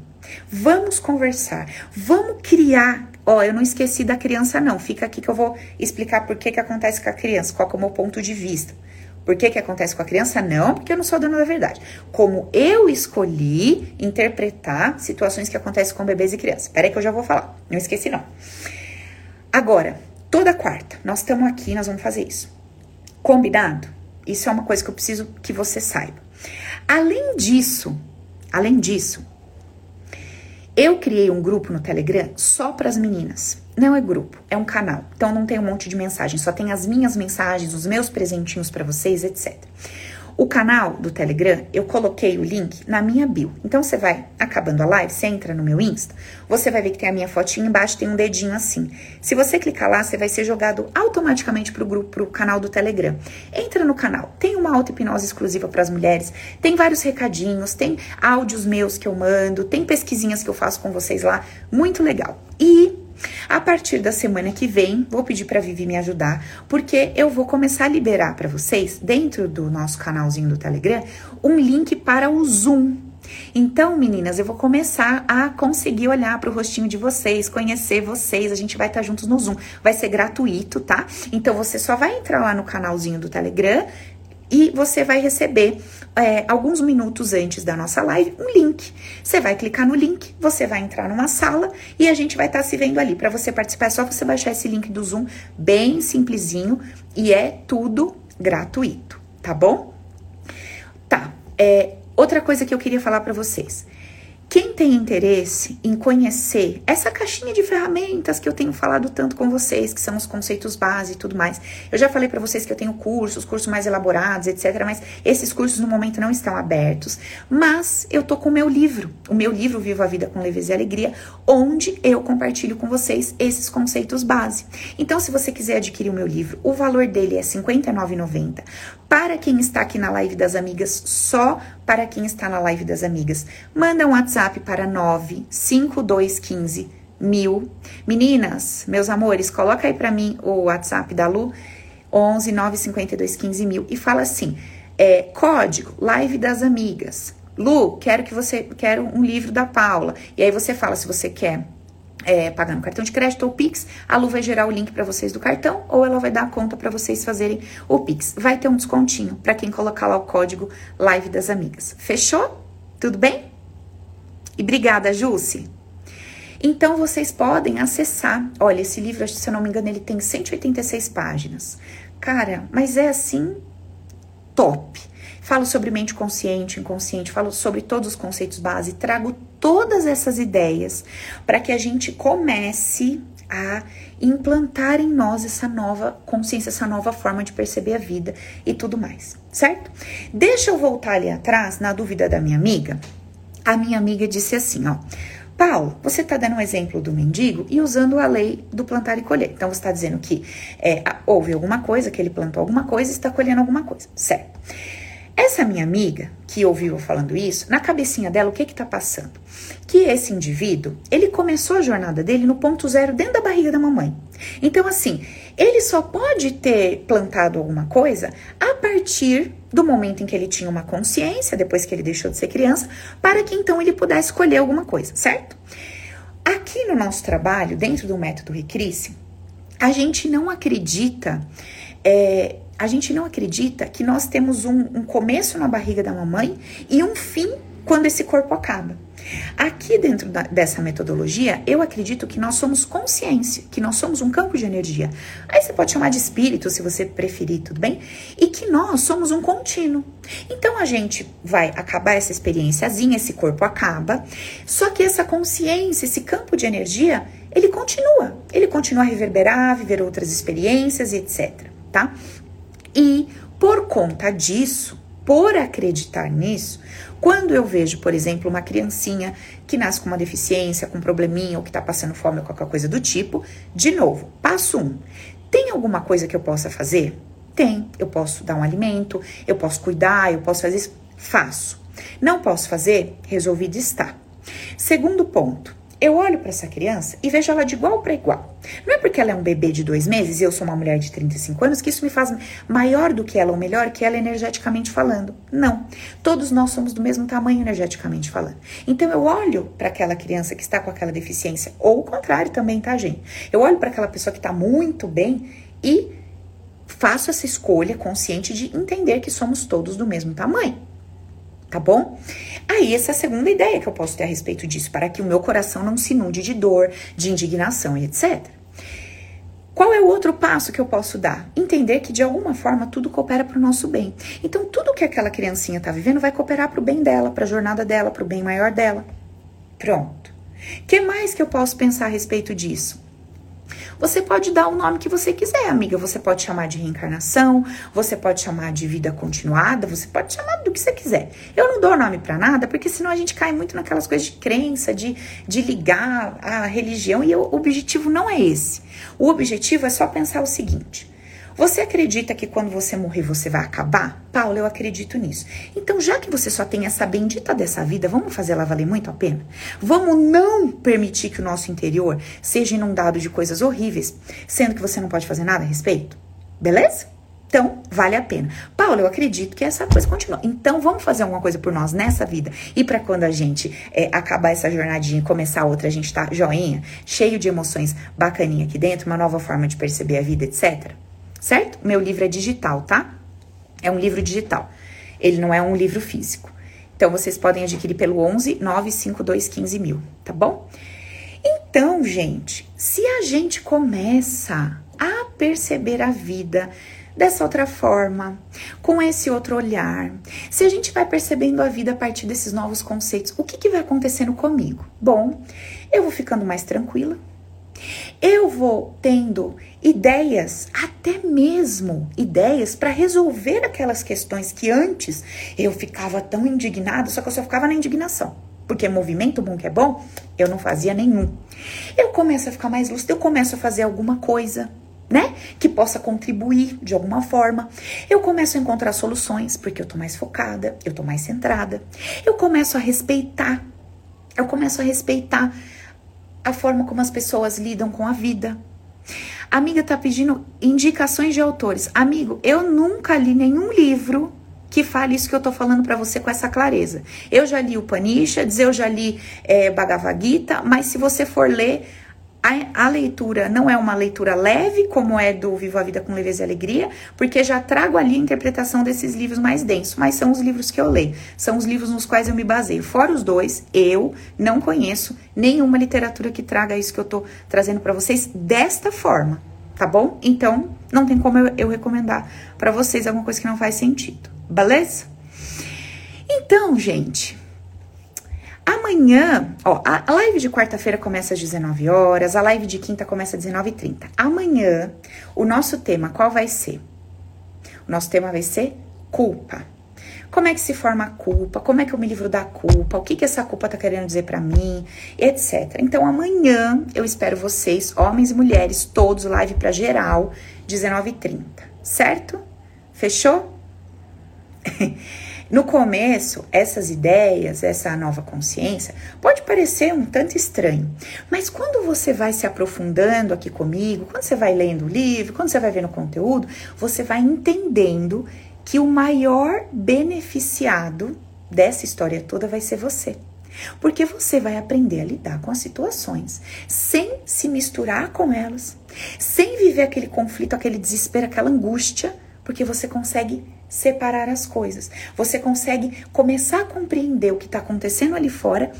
Vamos conversar, vamos criar. Ó, oh, eu não esqueci da criança, não. Fica aqui que eu vou explicar por que, que acontece com a criança, qual é o meu ponto de vista. Por que, que acontece com a criança? Não, porque eu não sou dona da verdade. Como eu escolhi interpretar situações que acontecem com bebês e crianças. Peraí que eu já vou falar. Não esqueci, não. Agora, toda quarta, nós estamos aqui, nós vamos fazer isso. Combinado? Isso é uma coisa que eu preciso que você saiba. Além disso, além disso, eu criei um grupo no Telegram só para as meninas. Não é grupo, é um canal. Então não tem um monte de mensagens, só tem as minhas mensagens, os meus presentinhos para vocês, etc. O canal do Telegram, eu coloquei o link na minha bio. Então você vai, acabando a live, você entra no meu Insta, você vai ver que tem a minha fotinha embaixo, tem um dedinho assim. Se você clicar lá, você vai ser jogado automaticamente pro grupo, pro canal do Telegram. Entra no canal, tem uma auto-hipnose exclusiva para as mulheres, tem vários recadinhos, tem áudios meus que eu mando, tem pesquisinhas que eu faço com vocês lá, muito legal. E a partir da semana que vem, vou pedir para Vivi me ajudar, porque eu vou começar a liberar para vocês, dentro do nosso canalzinho do Telegram, um link para o Zoom. Então, meninas, eu vou começar a conseguir olhar para o rostinho de vocês, conhecer vocês. A gente vai estar tá juntos no Zoom. Vai ser gratuito, tá? Então, você só vai entrar lá no canalzinho do Telegram e você vai receber é, alguns minutos antes da nossa live um link. Você vai clicar no link, você vai entrar numa sala e a gente vai estar tá se vendo ali. Para você participar, é só você baixar esse link do Zoom, bem simplesinho e é tudo gratuito, tá bom? Tá. É, outra coisa que eu queria falar para vocês. Quem tem interesse em conhecer essa caixinha de ferramentas que eu tenho falado tanto com vocês, que são os conceitos base e tudo mais. Eu já falei para vocês que eu tenho cursos, cursos mais elaborados, etc, mas esses cursos no momento não estão abertos, mas eu tô com o meu livro, o meu livro Viva a Vida com Leveza e Alegria, onde eu compartilho com vocês esses conceitos base. Então, se você quiser adquirir o meu livro, o valor dele é R$ 59,90. Para quem está aqui na live das amigas, só para quem está na live das amigas, manda um WhatsApp para 95215 mil. Meninas, meus amores, coloca aí para mim o WhatsApp da Lu, 11 952 15 mil e fala assim: é, código live das amigas. Lu, quero que você quero um livro da Paula. E aí você fala se você quer é, pagando cartão de crédito ou Pix, a Lu vai gerar o link para vocês do cartão ou ela vai dar a conta para vocês fazerem o Pix. Vai ter um descontinho para quem colocar lá o código Live das Amigas. Fechou? Tudo bem? E obrigada, Jússi. Então vocês podem acessar. Olha, esse livro, se eu não me engano, ele tem 186 páginas. Cara, mas é assim top. Falo sobre mente consciente, inconsciente, falo sobre todos os conceitos base, trago todas essas ideias para que a gente comece a implantar em nós essa nova consciência, essa nova forma de perceber a vida e tudo mais, certo? Deixa eu voltar ali atrás, na dúvida da minha amiga. A minha amiga disse assim, ó. Paulo, você está dando um exemplo do mendigo e usando a lei do plantar e colher. Então, você está dizendo que é, houve alguma coisa, que ele plantou alguma coisa e está colhendo alguma coisa, certo? Essa minha amiga, que ouviu falando isso, na cabecinha dela, o que que tá passando? Que esse indivíduo, ele começou a jornada dele no ponto zero dentro da barriga da mamãe. Então, assim, ele só pode ter plantado alguma coisa a partir do momento em que ele tinha uma consciência, depois que ele deixou de ser criança, para que então ele pudesse escolher alguma coisa, certo? Aqui no nosso trabalho, dentro do método Recrisse, a gente não acredita é, a gente não acredita que nós temos um, um começo na barriga da mamãe e um fim quando esse corpo acaba. Aqui dentro da, dessa metodologia, eu acredito que nós somos consciência, que nós somos um campo de energia. Aí você pode chamar de espírito, se você preferir, tudo bem? E que nós somos um contínuo. Então a gente vai acabar essa experiênciazinha, esse corpo acaba, só que essa consciência, esse campo de energia, ele continua. Ele continua a reverberar, viver outras experiências e etc, tá? E por conta disso, por acreditar nisso, quando eu vejo, por exemplo, uma criancinha que nasce com uma deficiência, com um probleminha, ou que está passando fome ou qualquer coisa do tipo, de novo, passo um. Tem alguma coisa que eu possa fazer? Tem. Eu posso dar um alimento, eu posso cuidar, eu posso fazer isso. Faço. Não posso fazer? Resolvi estar. Segundo ponto, eu olho para essa criança e vejo ela de igual para igual. Não é porque ela é um bebê de dois meses e eu sou uma mulher de 35 anos que isso me faz maior do que ela ou melhor que ela energeticamente falando. Não. Todos nós somos do mesmo tamanho energeticamente falando. Então eu olho para aquela criança que está com aquela deficiência, ou o contrário também, tá, gente? Eu olho para aquela pessoa que está muito bem e faço essa escolha consciente de entender que somos todos do mesmo tamanho tá bom? Aí, essa é a segunda ideia que eu posso ter a respeito disso, para que o meu coração não se inunde de dor, de indignação e etc. Qual é o outro passo que eu posso dar? Entender que de alguma forma tudo coopera para o nosso bem. Então, tudo que aquela criancinha está vivendo vai cooperar para o bem dela, para a jornada dela, para o bem maior dela. Pronto. O que mais que eu posso pensar a respeito disso? Você pode dar o nome que você quiser, amiga. Você pode chamar de reencarnação, você pode chamar de vida continuada, você pode chamar do que você quiser. Eu não dou nome para nada, porque senão a gente cai muito naquelas coisas de crença, de, de ligar a religião, e o objetivo não é esse. O objetivo é só pensar o seguinte: você acredita que quando você morrer você vai acabar? Paulo, eu acredito nisso. Então, já que você só tem essa bendita dessa vida, vamos fazer ela valer muito a pena? Vamos não permitir que o nosso interior seja inundado de coisas horríveis, sendo que você não pode fazer nada a respeito? Beleza? Então, vale a pena. Paulo, eu acredito que essa coisa continua. Então, vamos fazer alguma coisa por nós nessa vida. E para quando a gente é, acabar essa jornadinha e começar outra, a gente tá joinha, cheio de emoções bacaninha aqui dentro, uma nova forma de perceber a vida, etc certo? Meu livro é digital, tá? É um livro digital. Ele não é um livro físico. Então vocês podem adquirir pelo 11 952 15 mil, tá bom? Então, gente, se a gente começa a perceber a vida dessa outra forma, com esse outro olhar, se a gente vai percebendo a vida a partir desses novos conceitos, o que, que vai acontecendo comigo? Bom, eu vou ficando mais tranquila, eu vou tendo ideias, até mesmo ideias para resolver aquelas questões que antes eu ficava tão indignada, só que eu só ficava na indignação. Porque movimento bom que é bom, eu não fazia nenhum. Eu começo a ficar mais lúcida, eu começo a fazer alguma coisa, né? Que possa contribuir de alguma forma. Eu começo a encontrar soluções, porque eu tô mais focada, eu tô mais centrada. Eu começo a respeitar. Eu começo a respeitar a forma como as pessoas lidam com a vida. Amiga tá pedindo indicações de autores. Amigo, eu nunca li nenhum livro que fale isso que eu tô falando para você com essa clareza. Eu já li o Panishads, eu já li é, Bhagavad Gita, mas se você for ler a, a, leitura não é uma leitura leve, como é do Vivo a Vida com Leveza e Alegria, porque já trago ali a interpretação desses livros mais densos, mas são os livros que eu leio, são os livros nos quais eu me baseio. Fora os dois, eu não conheço nenhuma literatura que traga isso que eu tô trazendo para vocês desta forma, tá bom? Então, não tem como eu, eu recomendar para vocês alguma coisa que não faz sentido, beleza? Então, gente, Amanhã, ó, a live de quarta-feira começa às 19 horas, a live de quinta começa às 19h30. Amanhã, o nosso tema qual vai ser? O nosso tema vai ser culpa. Como é que se forma a culpa? Como é que eu me livro da culpa? O que que essa culpa tá querendo dizer para mim? Etc. Então amanhã eu espero vocês, homens e mulheres, todos live para geral, 19h30, certo? Fechou? No começo, essas ideias, essa nova consciência, pode parecer um tanto estranho, mas quando você vai se aprofundando aqui comigo, quando você vai lendo o livro, quando você vai vendo o conteúdo, você vai entendendo que o maior beneficiado dessa história toda vai ser você. Porque você vai aprender a lidar com as situações sem se misturar com elas, sem viver aquele conflito, aquele desespero, aquela angústia, porque você consegue separar as coisas. Você consegue começar a compreender o que está acontecendo ali fora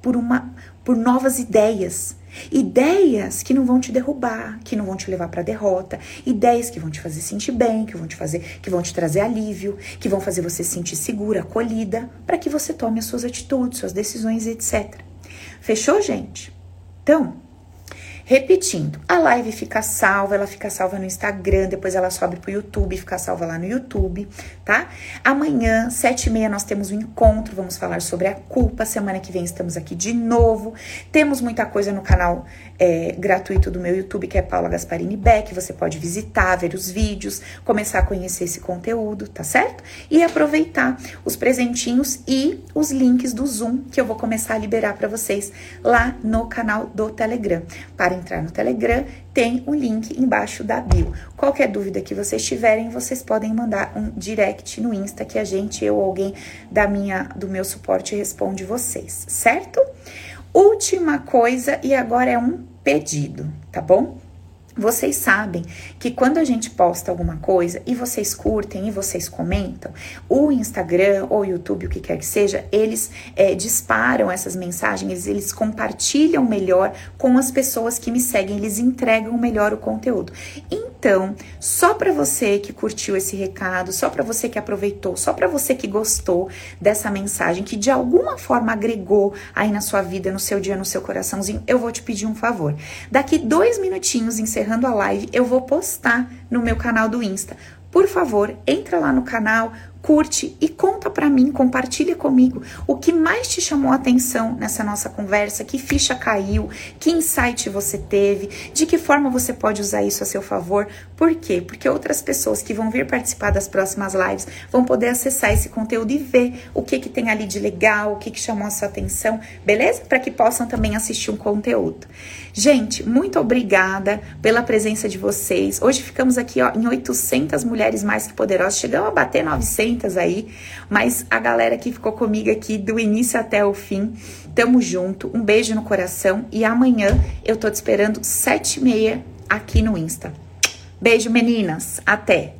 por uma por novas ideias. Ideias que não vão te derrubar, que não vão te levar para derrota, ideias que vão te fazer sentir bem, que vão te fazer, que vão te trazer alívio, que vão fazer você se sentir segura, acolhida, para que você tome as suas atitudes, suas decisões, etc. Fechou, gente? Então, Repetindo, a live fica salva, ela fica salva no Instagram, depois ela sobe pro YouTube, fica salva lá no YouTube, tá? Amanhã, sete e meia, nós temos um encontro, vamos falar sobre a culpa. Semana que vem estamos aqui de novo. Temos muita coisa no canal é, gratuito do meu YouTube, que é Paula Gasparini Beck. Você pode visitar, ver os vídeos, começar a conhecer esse conteúdo, tá certo? E aproveitar os presentinhos e os links do Zoom que eu vou começar a liberar para vocês lá no canal do Telegram. Para entrar no Telegram, tem o link embaixo da bio. Qualquer dúvida que vocês tiverem, vocês podem mandar um direct no Insta que a gente, eu ou alguém da minha do meu suporte responde vocês, certo? Última coisa e agora é um pedido, tá bom? Vocês sabem que quando a gente posta alguma coisa e vocês curtem e vocês comentam, o Instagram ou o YouTube, o que quer que seja, eles é, disparam essas mensagens, eles compartilham melhor com as pessoas que me seguem, eles entregam melhor o conteúdo. Então, só para você que curtiu esse recado, só para você que aproveitou, só para você que gostou dessa mensagem, que de alguma forma agregou aí na sua vida, no seu dia, no seu coraçãozinho, eu vou te pedir um favor. Daqui dois minutinhos, encerrando encerrando a live, eu vou postar no meu canal do Insta. Por favor, entra lá no canal, curte e conta para mim, compartilha comigo o que mais te chamou a atenção nessa nossa conversa, que ficha caiu, que insight você teve, de que forma você pode usar isso a seu favor. Por quê? Porque outras pessoas que vão vir participar das próximas lives vão poder acessar esse conteúdo e ver o que que tem ali de legal, o que que chamou a sua atenção, beleza? Para que possam também assistir um conteúdo. Gente, muito obrigada pela presença de vocês. Hoje ficamos aqui ó, em 800 mulheres mais que poderosas, chegamos a bater 900 aí, mas a galera que ficou comigo aqui do início até o fim, tamo junto, um beijo no coração e amanhã eu tô te esperando sete e meia aqui no Insta. Beijo meninas, até!